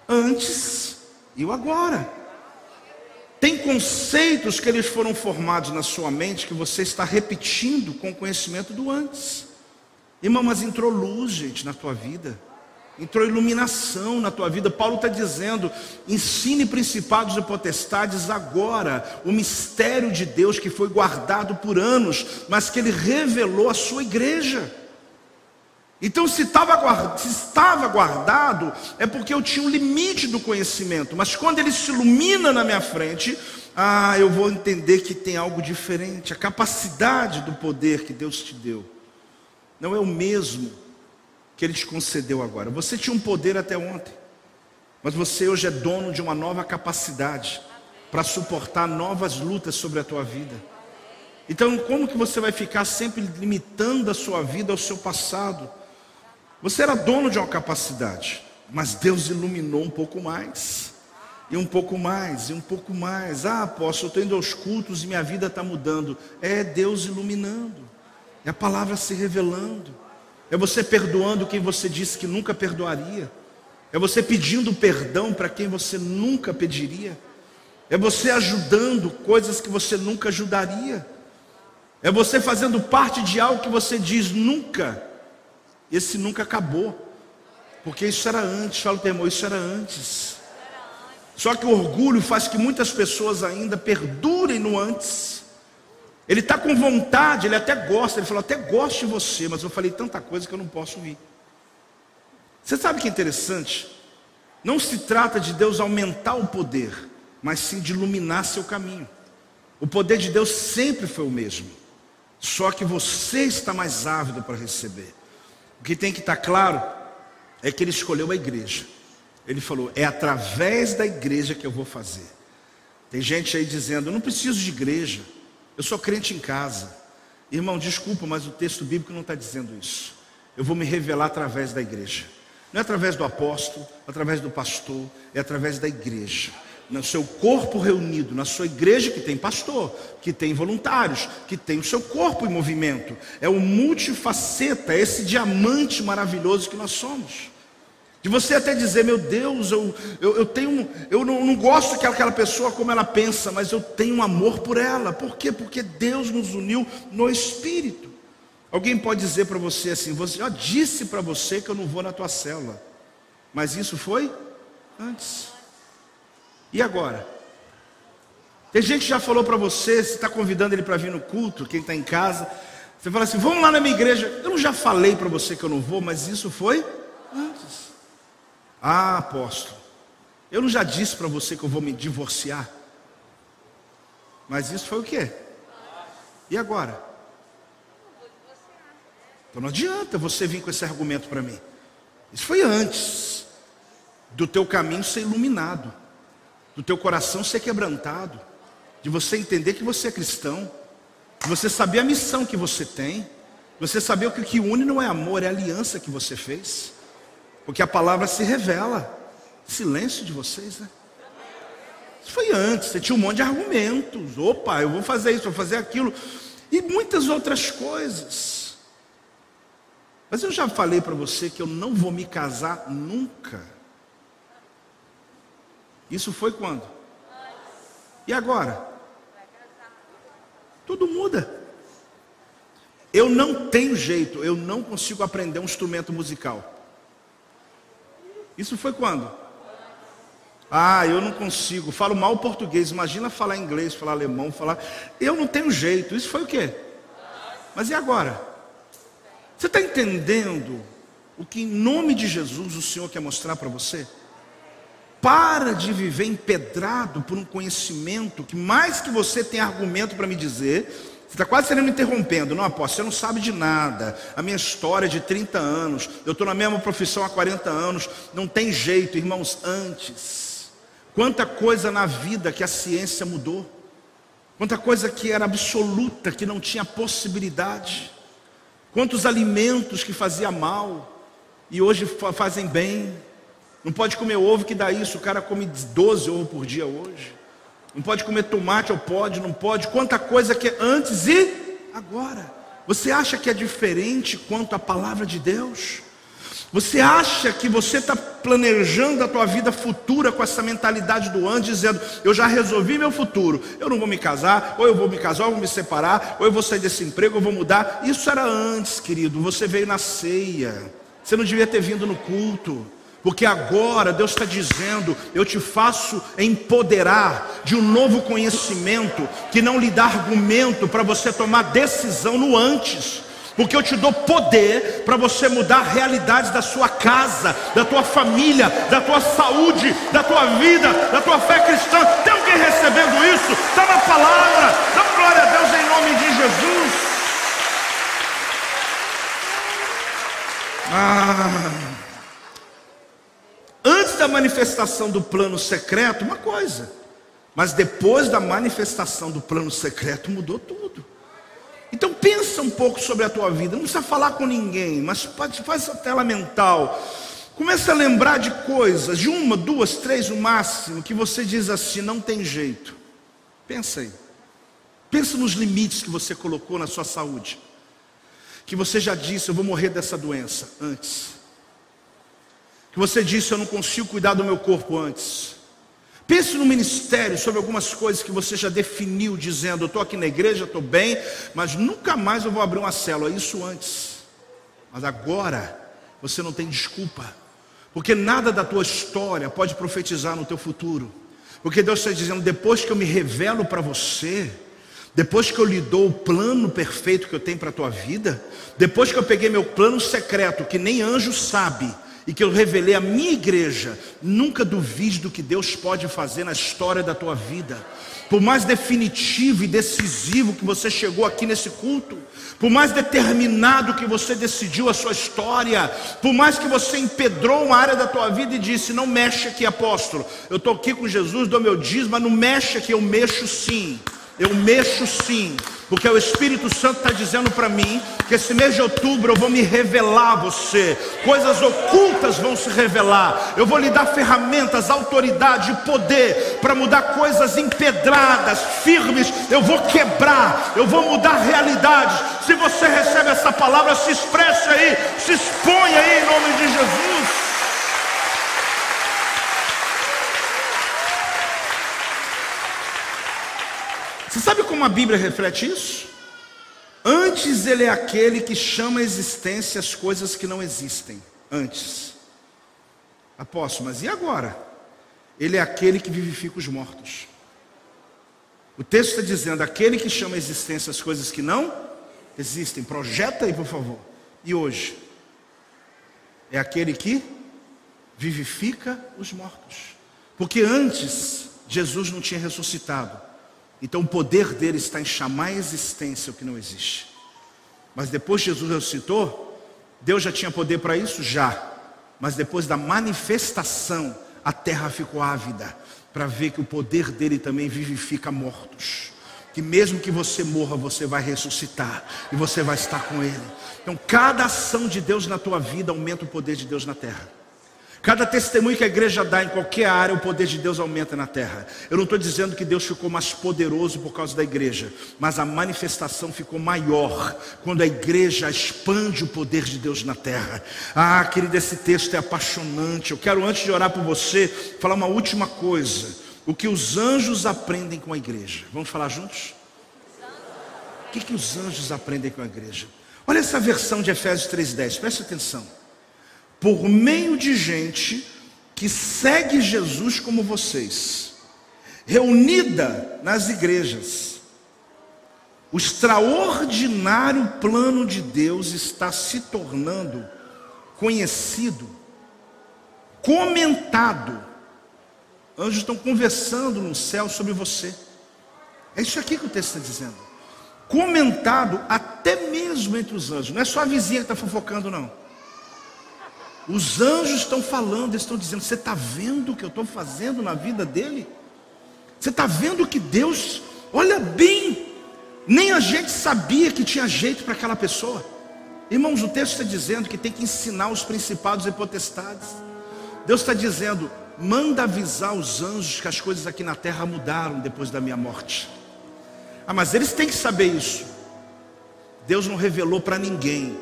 Antes e o agora. Tem conceitos que eles foram formados na sua mente que você está repetindo com o conhecimento do antes. Irmão, mas entrou luz, gente, na tua vida entrou iluminação na tua vida. Paulo está dizendo: ensine principados e potestades agora o mistério de Deus que foi guardado por anos, mas que ele revelou à sua igreja. Então, se estava, guardado, guardado, é porque eu tinha um limite do conhecimento, mas quando ele se ilumina na minha frente, ah, eu vou entender que tem algo diferente. A capacidade do poder que Deus te deu não é o mesmo que Ele te concedeu agora. Você tinha um poder até ontem, mas você hoje é dono de uma nova capacidade para suportar novas lutas sobre a tua vida. Então, como que você vai ficar sempre limitando a sua vida ao seu passado? Você era dono de uma capacidade, mas Deus iluminou um pouco mais. E um pouco mais, e um pouco mais. Ah, apóstolo, eu estou indo aos cultos e minha vida está mudando. É Deus iluminando. É a palavra se revelando. É você perdoando quem você disse que nunca perdoaria. É você pedindo perdão para quem você nunca pediria. É você ajudando coisas que você nunca ajudaria. É você fazendo parte de algo que você diz nunca. Esse nunca acabou. Porque isso era antes, fala o temor, isso era antes. Só que o orgulho faz que muitas pessoas ainda perdurem no antes. Ele está com vontade, ele até gosta, ele falou, até gosto de você, mas eu falei tanta coisa que eu não posso ir. Você sabe que é interessante? Não se trata de Deus aumentar o poder, mas sim de iluminar seu caminho. O poder de Deus sempre foi o mesmo, só que você está mais ávido para receber. O que tem que estar claro é que ele escolheu a igreja. Ele falou: é através da igreja que eu vou fazer. Tem gente aí dizendo: eu não preciso de igreja, eu sou crente em casa. Irmão, desculpa, mas o texto bíblico não está dizendo isso. Eu vou me revelar através da igreja. Não é através do apóstolo, através do pastor, é através da igreja. No seu corpo reunido, na sua igreja que tem pastor, que tem voluntários, que tem o seu corpo em movimento. É o multifaceta, é esse diamante maravilhoso que nós somos. De você até dizer, meu Deus, eu, eu, eu tenho, eu não, não gosto daquela pessoa como ela pensa, mas eu tenho um amor por ela. Por quê? Porque Deus nos uniu no Espírito. Alguém pode dizer para você assim: você já disse para você que eu não vou na tua célula, mas isso foi antes. E agora? Tem gente que já falou para você, você está convidando ele para vir no culto, quem está em casa. Você fala assim: vamos lá na minha igreja. Eu já falei para você que eu não vou, mas isso foi antes. Ah, apóstolo, eu não já disse para você que eu vou me divorciar, mas isso foi o quê? E agora? Então não adianta você vir com esse argumento para mim. Isso foi antes do teu caminho ser iluminado, do teu coração ser quebrantado, de você entender que você é cristão, de você saber a missão que você tem, de você saber que o que une não é amor, é aliança que você fez, porque a palavra se revela. Silêncio de vocês, né? Isso foi antes, você tinha um monte de argumentos. Opa, eu vou fazer isso, vou fazer aquilo. E muitas outras coisas. Mas eu já falei para você que eu não vou me casar nunca. Isso foi quando? E agora? Tudo muda. Eu não tenho jeito, eu não consigo aprender um instrumento musical. Isso foi quando? Ah, eu não consigo, falo mal português, imagina falar inglês, falar alemão, falar. Eu não tenho jeito. Isso foi o quê? Mas e agora? Você está entendendo o que, em nome de Jesus, o Senhor quer mostrar para você? Para de viver empedrado por um conhecimento que, mais que você tem argumento para me dizer, você está quase sendo me interrompendo. Não, apóstolo, você não sabe de nada. A minha história é de 30 anos. Eu estou na mesma profissão há 40 anos. Não tem jeito, irmãos, antes. Quanta coisa na vida que a ciência mudou. Quanta coisa que era absoluta, que não tinha possibilidade. Quantos alimentos que fazia mal e hoje fazem bem. Não pode comer ovo que dá isso, o cara come 12 ovos por dia hoje. Não pode comer tomate ou pode, não pode. Quanta coisa que é antes e agora. Você acha que é diferente quanto à palavra de Deus? Você acha que você está planejando a tua vida futura com essa mentalidade do antes, dizendo: Eu já resolvi meu futuro, eu não vou me casar, ou eu vou me casar, ou eu vou me separar, ou eu vou sair desse emprego, eu vou mudar. Isso era antes, querido. Você veio na ceia, você não devia ter vindo no culto. Porque agora Deus está dizendo: Eu te faço empoderar de um novo conhecimento que não lhe dá argumento para você tomar decisão no antes porque eu te dou poder para você mudar realidades da sua casa, da tua família, da tua saúde, da tua vida, da tua fé cristã. Tem alguém recebendo isso? Está na palavra. Dá glória a Deus em nome de Jesus. Ah. Da manifestação do plano secreto, uma coisa, mas depois da manifestação do plano secreto mudou tudo. Então pensa um pouco sobre a tua vida. Não precisa falar com ninguém, mas faz a tela mental. Começa a lembrar de coisas, de uma, duas, três no máximo, que você diz assim, não tem jeito. Pensa aí. Pensa nos limites que você colocou na sua saúde. Que você já disse, eu vou morrer dessa doença antes. Que você disse, eu não consigo cuidar do meu corpo antes. Pense no ministério sobre algumas coisas que você já definiu, dizendo: Eu estou aqui na igreja, estou bem, mas nunca mais eu vou abrir uma célula. Isso antes. Mas agora, você não tem desculpa. Porque nada da tua história pode profetizar no teu futuro. Porque Deus está dizendo: depois que eu me revelo para você, depois que eu lhe dou o plano perfeito que eu tenho para a tua vida, depois que eu peguei meu plano secreto, que nem anjo sabe, e que eu revelei à minha igreja, nunca duvide do que Deus pode fazer na história da tua vida. Por mais definitivo e decisivo que você chegou aqui nesse culto, por mais determinado que você decidiu a sua história, por mais que você empedrou uma área da tua vida e disse: Não mexe aqui, apóstolo. Eu estou aqui com Jesus, dou meu dízimo, mas não mexe aqui, eu mexo sim. Eu mexo sim, porque o Espírito Santo está dizendo para mim que esse mês de outubro eu vou me revelar a você, coisas ocultas vão se revelar, eu vou lhe dar ferramentas, autoridade poder para mudar coisas empedradas, firmes, eu vou quebrar, eu vou mudar realidades. Se você recebe essa palavra, se expresse aí, se expõe aí em nome de Jesus. Você sabe como a Bíblia reflete isso? Antes ele é aquele que chama a existência as coisas que não existem. Antes. Apóstolo, mas e agora? Ele é aquele que vivifica os mortos. O texto está dizendo: aquele que chama a existência as coisas que não existem. Projeta aí, por favor. E hoje? É aquele que vivifica os mortos. Porque antes Jesus não tinha ressuscitado. Então o poder dele está em chamar a existência o que não existe. Mas depois Jesus ressuscitou, Deus já tinha poder para isso? Já. Mas depois da manifestação, a terra ficou ávida para ver que o poder dele também vivifica mortos. Que mesmo que você morra, você vai ressuscitar e você vai estar com ele. Então, cada ação de Deus na tua vida aumenta o poder de Deus na terra. Cada testemunho que a igreja dá em qualquer área, o poder de Deus aumenta na terra. Eu não estou dizendo que Deus ficou mais poderoso por causa da igreja, mas a manifestação ficou maior quando a igreja expande o poder de Deus na terra. Ah, querido, esse texto é apaixonante. Eu quero, antes de orar por você, falar uma última coisa. O que os anjos aprendem com a igreja. Vamos falar juntos? O que, que os anjos aprendem com a igreja? Olha essa versão de Efésios 3,10, preste atenção por meio de gente que segue Jesus como vocês, reunida nas igrejas. O extraordinário plano de Deus está se tornando conhecido, comentado. Anjos estão conversando no céu sobre você. É isso aqui que o texto está dizendo. Comentado até mesmo entre os anjos. Não é só a vizinha que está fofocando, não. Os anjos estão falando, estão dizendo: Você está vendo o que eu estou fazendo na vida dele? Você está vendo que Deus, olha bem, nem a gente sabia que tinha jeito para aquela pessoa. Irmãos, o texto está dizendo que tem que ensinar os principados e potestades. Deus está dizendo: manda avisar os anjos que as coisas aqui na terra mudaram depois da minha morte. Ah, mas eles têm que saber isso. Deus não revelou para ninguém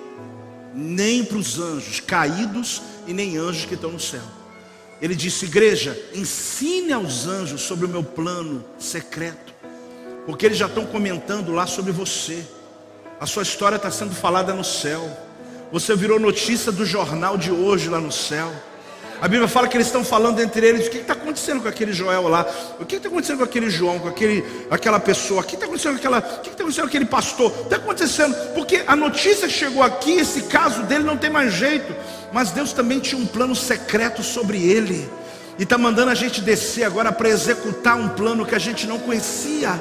nem para os anjos caídos e nem anjos que estão no céu. Ele disse: Igreja, ensine aos anjos sobre o meu plano secreto, porque eles já estão comentando lá sobre você. A sua história está sendo falada no céu. Você virou notícia do jornal de hoje lá no céu. A Bíblia fala que eles estão falando entre eles: o que está acontecendo com aquele Joel lá? O que está acontecendo com aquele João, com aquele, aquela pessoa? O que está acontecendo com o que está acontecendo com aquele pastor? Está acontecendo, porque a notícia chegou aqui, esse caso dele não tem mais jeito. Mas Deus também tinha um plano secreto sobre ele. E está mandando a gente descer agora para executar um plano que a gente não conhecia.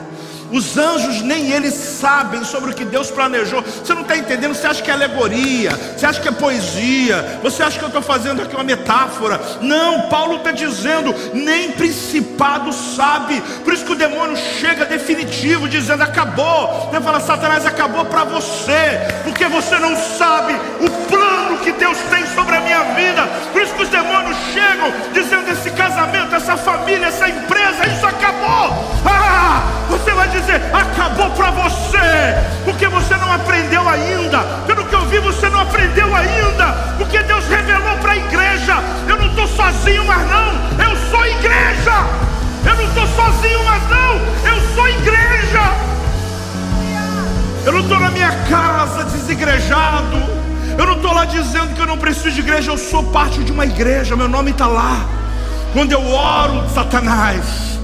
Os anjos nem eles sabem sobre o que Deus planejou. Você não está entendendo? Você acha que é alegoria? Você acha que é poesia? Você acha que eu estou fazendo aqui uma metáfora? Não, Paulo está dizendo, nem principado sabe. Por isso que o demônio chega definitivo dizendo acabou. Deus fala, Satanás acabou para você, porque você não sabe o plano que Deus tem sobre a minha vida. Por isso que os demônios chegam dizendo esse casamento, essa família, essa empresa, isso acabou. Ah, você vai dizer, acabou para você, porque você não aprendeu ainda. Pelo que eu vi, você não aprendeu ainda, porque Deus revelou para a igreja. Eu não estou sozinho, mas não, eu sou igreja. Eu não estou sozinho, mas não, eu sou igreja. Eu não estou na minha casa desigrejado. Eu não estou lá dizendo que eu não preciso de igreja, eu sou parte de uma igreja, meu nome está lá. Quando eu oro, Satanás,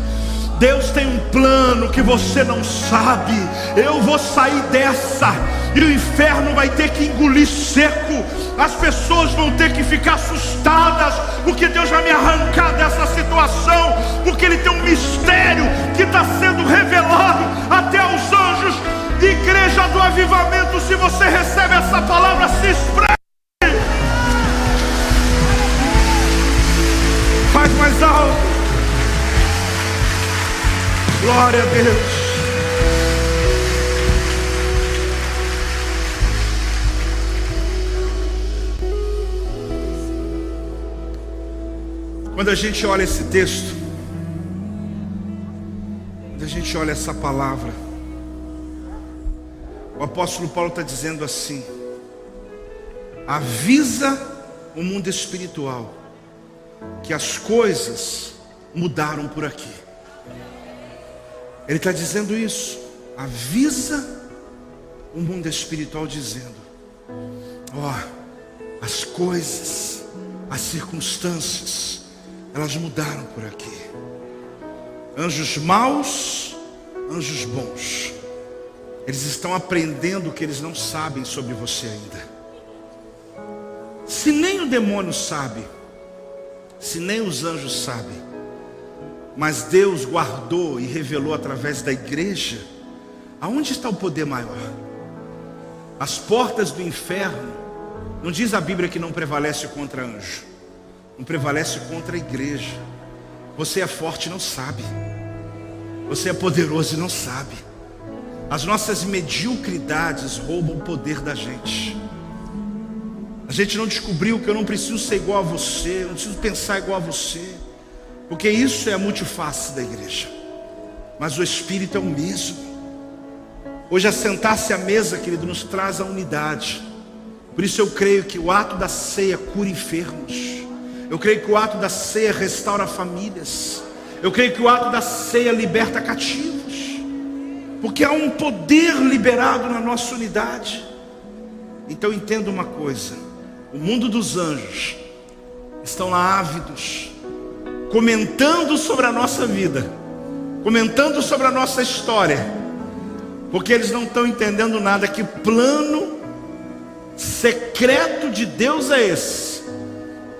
Deus tem um plano que você não sabe. Eu vou sair dessa e o inferno vai ter que engolir seco. As pessoas vão ter que ficar assustadas, porque Deus vai me arrancar dessa situação, porque Ele tem um mistério que está sendo revelado até aos anjos. Igreja do Avivamento, se você recebe essa palavra, se expresse. Faz mais alto. Glória a Deus. Quando a gente olha esse texto, quando a gente olha essa palavra, o apóstolo Paulo está dizendo assim: avisa o mundo espiritual que as coisas mudaram por aqui. Ele está dizendo isso, avisa o mundo espiritual, dizendo: ó, oh, as coisas, as circunstâncias, elas mudaram por aqui. Anjos maus, anjos bons. Eles estão aprendendo o que eles não sabem sobre você ainda. Se nem o demônio sabe, se nem os anjos sabem, mas Deus guardou e revelou através da igreja, aonde está o poder maior? As portas do inferno, não diz a Bíblia que não prevalece contra anjo não prevalece contra a igreja. Você é forte e não sabe. Você é poderoso e não sabe. As nossas mediocridades roubam o poder da gente. A gente não descobriu que eu não preciso ser igual a você, eu não preciso pensar igual a você, porque isso é a multiface da igreja. Mas o Espírito é o mesmo. Hoje, assentar-se à mesa, querido, nos traz a unidade. Por isso eu creio que o ato da ceia cura enfermos. Eu creio que o ato da ceia restaura famílias. Eu creio que o ato da ceia liberta cativos. Porque há um poder liberado na nossa unidade. Então entenda uma coisa: o mundo dos anjos estão lá ávidos, comentando sobre a nossa vida, comentando sobre a nossa história, porque eles não estão entendendo nada. Que plano secreto de Deus é esse?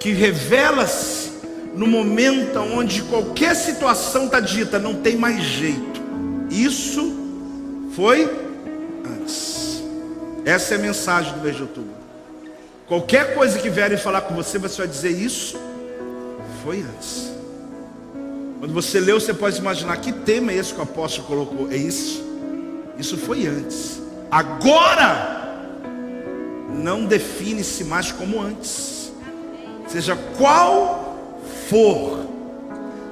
que revela-se no momento onde qualquer situação está dita, não tem mais jeito. Isso foi antes. Essa é a mensagem do mês de outubro. Qualquer coisa que vierem falar com você, você vai dizer isso foi antes. Quando você leu, você pode imaginar que tema é esse que o apóstolo colocou. É isso. Isso foi antes. Agora não define-se mais como antes seja qual for,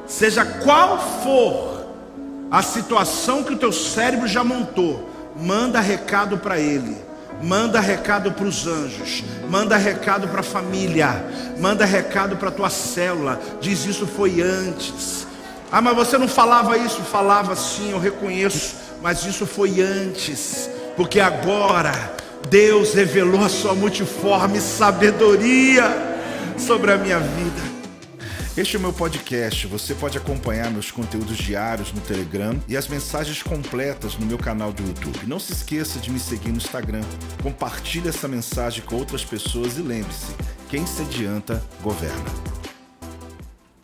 seja qual for a situação que o teu cérebro já montou, manda recado para ele. Manda recado para os anjos, manda recado para a família, manda recado para a tua célula. Diz isso foi antes. Ah, mas você não falava isso? Falava sim, eu reconheço, mas isso foi antes, porque agora Deus revelou a sua multiforme sabedoria sobre a minha vida. Este é o meu podcast. Você pode acompanhar meus conteúdos diários no Telegram e as mensagens completas no meu canal do YouTube. Não se esqueça de me seguir no Instagram. Compartilhe essa mensagem com outras pessoas e lembre-se: quem se adianta, governa.